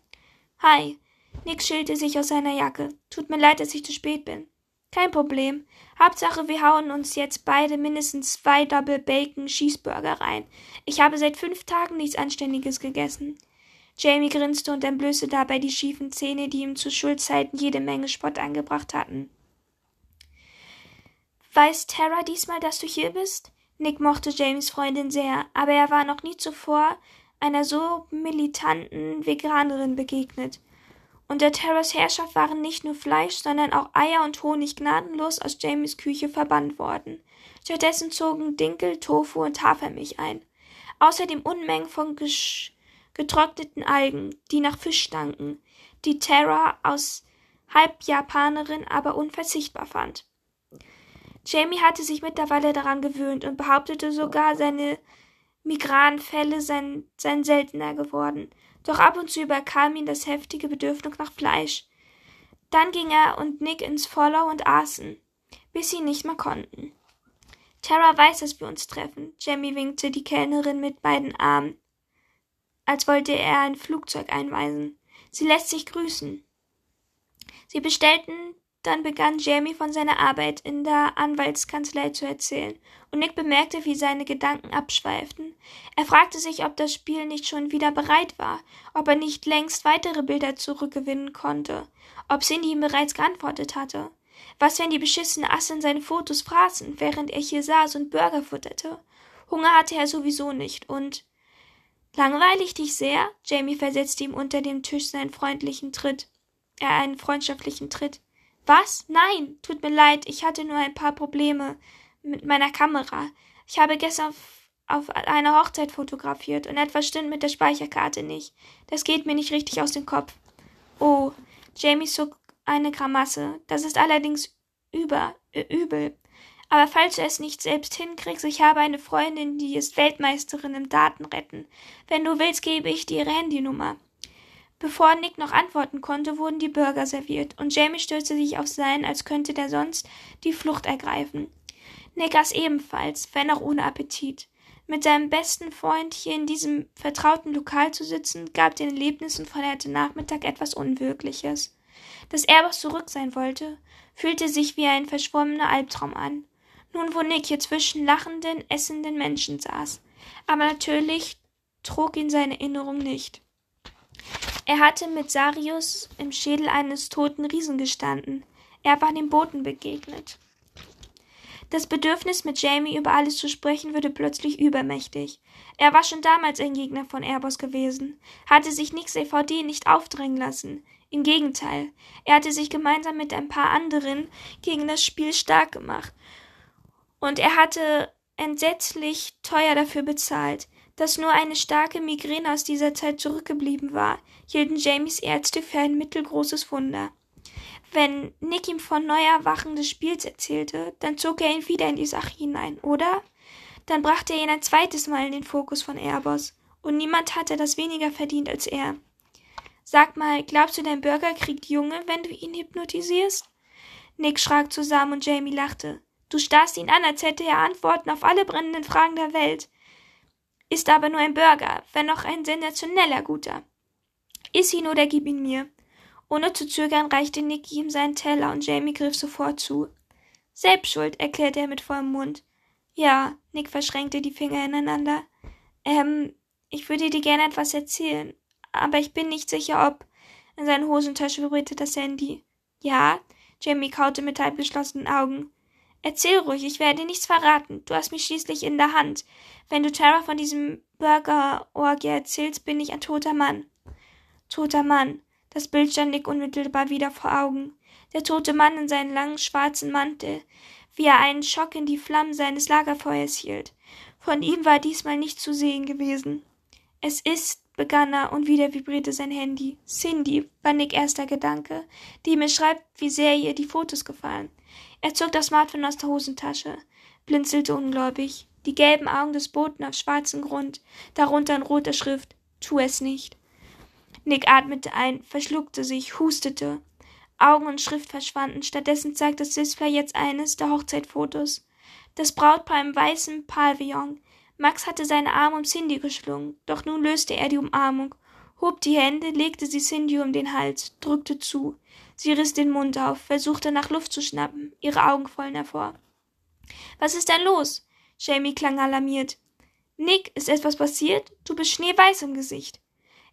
Hi. Nick schälte sich aus seiner Jacke. Tut mir leid, dass ich zu spät bin. Kein Problem. Hauptsache, wir hauen uns jetzt beide mindestens zwei Double Bacon Cheeseburger rein. Ich habe seit fünf Tagen nichts Anständiges gegessen. Jamie grinste und entblößte dabei die schiefen Zähne, die ihm zu Schulzeiten jede Menge Spott angebracht hatten. Weiß Tara diesmal, dass du hier bist? Nick mochte Jamies Freundin sehr, aber er war noch nie zuvor einer so militanten Veganerin begegnet. Unter Terras Herrschaft waren nicht nur Fleisch, sondern auch Eier und Honig gnadenlos aus Jamies Küche verbannt worden. Stattdessen zogen Dinkel, Tofu und Hafermilch ein. Außerdem Unmengen von getrockneten Algen, die nach Fisch stanken, die Tara aus Halbjapanerin aber unverzichtbar fand. Jamie hatte sich mittlerweile daran gewöhnt und behauptete sogar, seine Migranenfälle seien, seien seltener geworden. Doch ab und zu überkam ihn das heftige Bedürfnis nach Fleisch. Dann ging er und Nick ins Follow und aßen, bis sie nicht mehr konnten. Tara weiß, dass wir uns treffen. Jamie winkte die Kellnerin mit beiden Armen als wollte er ein Flugzeug einweisen. Sie lässt sich grüßen. Sie bestellten, dann begann Jamie von seiner Arbeit in der Anwaltskanzlei zu erzählen, und Nick bemerkte, wie seine Gedanken abschweiften. Er fragte sich, ob das Spiel nicht schon wieder bereit war, ob er nicht längst weitere Bilder zurückgewinnen konnte, ob Cindy ihm bereits geantwortet hatte. Was, wenn die beschissene Assen seine Fotos fraßen, während er hier saß und Burger futterte? Hunger hatte er sowieso nicht, und Langweile ich dich sehr? Jamie versetzte ihm unter dem Tisch seinen freundlichen Tritt. Er äh, einen freundschaftlichen Tritt. Was? Nein, tut mir leid, ich hatte nur ein paar Probleme mit meiner Kamera. Ich habe gestern auf, auf einer Hochzeit fotografiert und etwas stimmt mit der Speicherkarte nicht. Das geht mir nicht richtig aus dem Kopf. Oh, Jamie zog eine Grimasse. Das ist allerdings über, übel. Aber falls du es nicht selbst hinkriegst, ich habe eine Freundin, die ist Weltmeisterin im Datenretten. Wenn du willst, gebe ich dir ihre Handynummer. Bevor Nick noch antworten konnte, wurden die Burger serviert, und Jamie stürzte sich auf seinen, als könnte der sonst die Flucht ergreifen. Nick aß ebenfalls, wenn auch ohne Appetit. Mit seinem besten Freund hier in diesem vertrauten Lokal zu sitzen, gab den Erlebnissen von heute Nachmittag etwas Unwirkliches. Dass er aber zurück sein wollte, fühlte sich wie ein verschwommener Albtraum an nun wo Nick hier zwischen lachenden, essenden Menschen saß. Aber natürlich trug ihn seine Erinnerung nicht. Er hatte mit Sarius im Schädel eines toten Riesen gestanden. Er war dem Boten begegnet. Das Bedürfnis, mit Jamie über alles zu sprechen, wurde plötzlich übermächtig. Er war schon damals ein Gegner von Airbus gewesen, hatte sich Nicks EVD nicht aufdrängen lassen. Im Gegenteil, er hatte sich gemeinsam mit ein paar anderen gegen das Spiel stark gemacht und er hatte entsetzlich teuer dafür bezahlt. Dass nur eine starke Migräne aus dieser Zeit zurückgeblieben war, hielten Jamies Ärzte für ein mittelgroßes Wunder. Wenn Nick ihm von Neuerwachen des Spiels erzählte, dann zog er ihn wieder in die Sache hinein, oder? Dann brachte er ihn ein zweites Mal in den Fokus von Airbus, und niemand hatte das weniger verdient als er. Sag mal, glaubst du, dein Burger kriegt Junge, wenn du ihn hypnotisierst? Nick schrak zusammen und Jamie lachte. Du starrst ihn an, als hätte er Antworten auf alle brennenden Fragen der Welt. Ist aber nur ein Burger, wenn noch ein sensationeller guter. Iss ihn oder gib ihn mir. Ohne zu zögern reichte Nick ihm seinen Teller und Jamie griff sofort zu. Selbstschuld, erklärte er mit vollem Mund. Ja, Nick verschränkte die Finger ineinander. Ähm, ich würde dir gerne etwas erzählen, aber ich bin nicht sicher, ob. In seiner Hosentasche vibrierte das Handy. Ja? Jamie kaute mit halb geschlossenen Augen. Erzähl ruhig, ich werde nichts verraten. Du hast mich schließlich in der Hand. Wenn du Tara von diesem Burger-Orgie erzählst, bin ich ein toter Mann. Toter Mann. Das Bild stand Nick unmittelbar wieder vor Augen. Der tote Mann in seinem langen schwarzen Mantel, wie er einen Schock in die Flammen seines Lagerfeuers hielt. Von ihm war diesmal nichts zu sehen gewesen. Es ist, begann er, und wieder vibrierte sein Handy. Cindy, war Nick erster Gedanke, die mir schreibt, wie sehr ihr die Fotos gefallen. Er zog das Smartphone aus der Hosentasche, blinzelte ungläubig. Die gelben Augen des Boten auf schwarzem Grund, darunter in roter Schrift. Tu es nicht. Nick atmete ein, verschluckte sich, hustete. Augen und Schrift verschwanden. Stattdessen zeigte das Display jetzt eines der Hochzeitfotos. Das Brautpaar im weißen Pavillon. Max hatte seine Arme um Cindy geschlungen, doch nun löste er die Umarmung, hob die Hände, legte sie Cindy um den Hals, drückte zu. Sie riss den Mund auf, versuchte nach Luft zu schnappen, ihre Augen quollen hervor. Was ist denn los? Jamie klang alarmiert. Nick, ist etwas passiert? Du bist schneeweiß im Gesicht.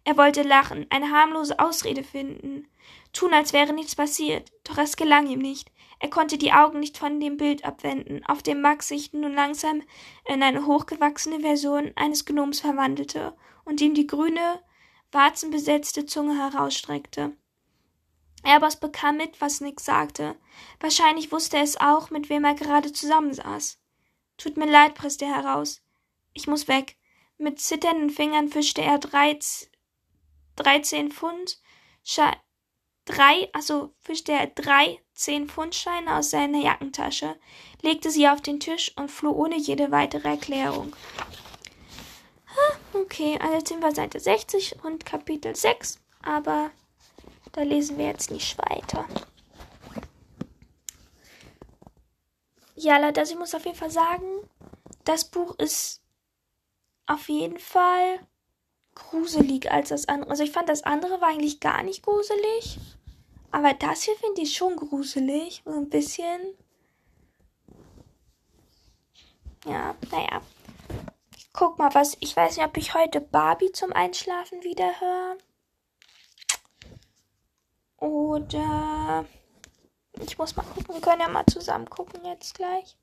Er wollte lachen, eine harmlose Ausrede finden, tun, als wäre nichts passiert, doch es gelang ihm nicht. Er konnte die Augen nicht von dem Bild abwenden, auf dem Max sich nun langsam in eine hochgewachsene Version eines Gnoms verwandelte und ihm die grüne, warzenbesetzte Zunge herausstreckte. Airbus bekam mit, was Nick sagte. Wahrscheinlich wusste er es auch, mit wem er gerade zusammensaß. Tut mir leid, presste er heraus. Ich muss weg. Mit zitternden Fingern fischte er drei, dreizehn Pfund, Sche drei, also fischte er drei zehn Pfundscheine aus seiner Jackentasche, legte sie auf den Tisch und floh ohne jede weitere Erklärung. Okay, also sind wir Seite 60 und Kapitel 6, aber da lesen wir jetzt nicht weiter. Ja, leider, ich muss auf jeden Fall sagen, das Buch ist auf jeden Fall gruselig als das andere. Also ich fand das andere war eigentlich gar nicht gruselig. Aber das hier finde ich schon gruselig. So ein bisschen. Ja, naja. Ich guck mal, was. Ich weiß nicht, ob ich heute Barbie zum Einschlafen wieder höre. Oder. Ich muss mal gucken. Wir können ja mal zusammen gucken jetzt gleich.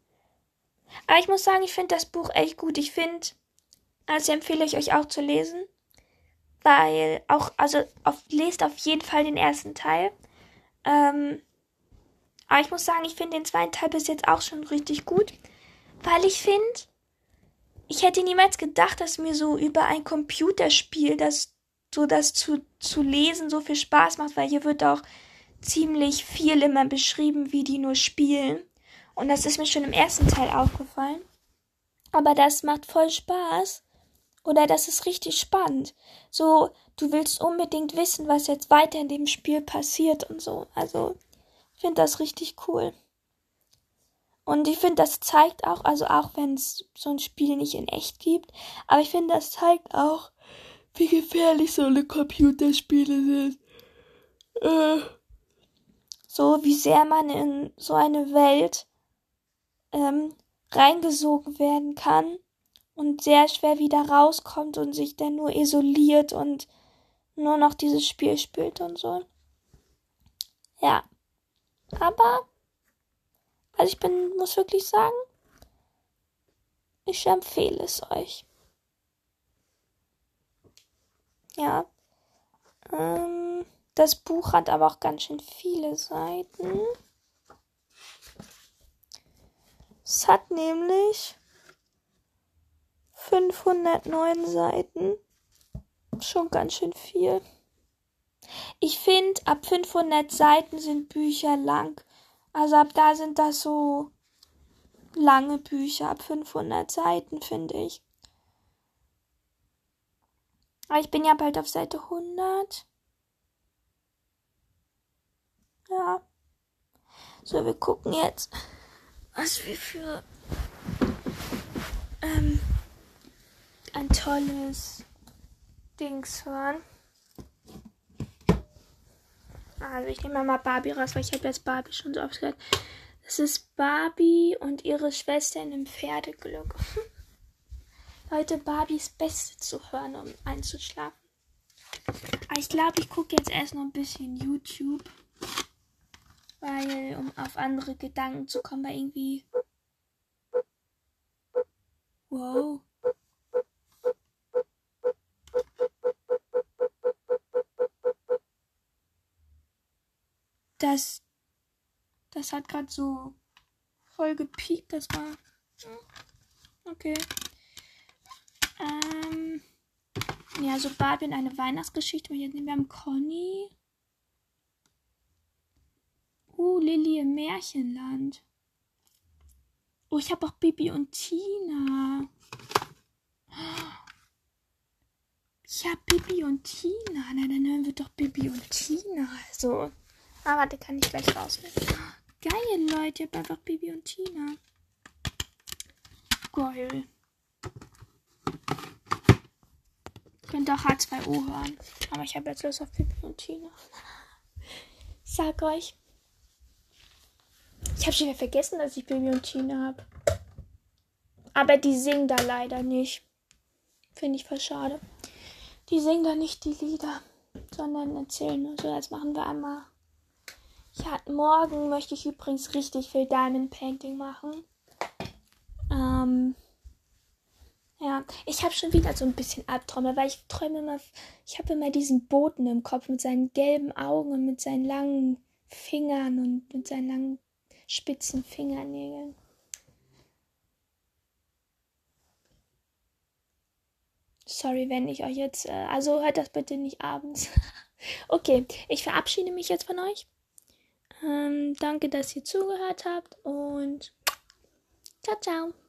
Aber ich muss sagen, ich finde das Buch echt gut. Ich finde. Also empfehle ich euch auch zu lesen. Weil auch, also auf, lest auf jeden Fall den ersten Teil. Ähm, aber ich muss sagen, ich finde den zweiten Teil bis jetzt auch schon richtig gut, weil ich finde, ich hätte niemals gedacht, dass mir so über ein Computerspiel, das so das zu, zu lesen so viel Spaß macht, weil hier wird auch ziemlich viel immer beschrieben, wie die nur spielen. Und das ist mir schon im ersten Teil aufgefallen. Aber das macht voll Spaß. Oder das ist richtig spannend. So, du willst unbedingt wissen, was jetzt weiter in dem Spiel passiert und so. Also, ich finde das richtig cool. Und ich finde, das zeigt auch, also auch wenn es so ein Spiel nicht in echt gibt, aber ich finde, das zeigt auch, wie gefährlich so eine Computerspiele sind. Äh, so wie sehr man in so eine Welt ähm, reingesogen werden kann und sehr schwer wieder rauskommt und sich dann nur isoliert und nur noch dieses Spiel spielt und so. Ja. Aber, also ich bin, muss wirklich sagen, ich empfehle es euch. Ja. Ähm, das Buch hat aber auch ganz schön viele Seiten. Es hat nämlich 509 Seiten. Schon ganz schön viel. Ich finde, ab 500 Seiten sind Bücher lang. Also ab da sind das so lange Bücher, ab 500 Seiten, finde ich. Aber ich bin ja bald auf Seite 100. Ja. So, wir gucken jetzt, was wir für ähm, ein tolles Dings hören. Also ich nehme mal Barbie raus, weil ich habe jetzt Barbie schon so oft gehört. Das ist Barbie und ihre Schwester in einem Pferdeglück. Leute, Barbies Beste zu hören, um einzuschlafen. Ich glaube, ich gucke jetzt erst noch ein bisschen YouTube. Weil, um auf andere Gedanken zu kommen, weil irgendwie. Wow. Das. Das hat gerade so voll gepiept. Das war. Okay. Ähm. Ja, so Barbie in eine Weihnachtsgeschichte. Und jetzt nehmen wir am Conny. Uh, Lilly im Märchenland. Oh, ich habe auch Bibi und Tina. Ich habe Bibi und Tina. Na, dann hören wir doch Bibi und Tina. Also. Ah, warte, kann ich gleich rausnehmen. Geil, Leute. Ich habe einfach Bibi und Tina. Geil. Auch H2O hören. Aber ich habe jetzt Lust auf Bibi und Tina. Ich sag euch. Ich habe schon wieder vergessen, dass ich Bibi und Tina habe. Aber die singen da leider nicht. Finde ich voll schade. Die singen da nicht die Lieder, sondern erzählen nur so. Das machen wir einmal. Ja, morgen möchte ich übrigens richtig viel Diamond Painting machen. Ich habe schon wieder so ein bisschen Albträume, weil ich träume immer, ich habe immer diesen Boten im Kopf mit seinen gelben Augen und mit seinen langen Fingern und mit seinen langen spitzen Fingernägeln. Sorry, wenn ich euch jetzt. Äh, also hört das bitte nicht abends. okay, ich verabschiede mich jetzt von euch. Ähm, danke, dass ihr zugehört habt und ciao, ciao.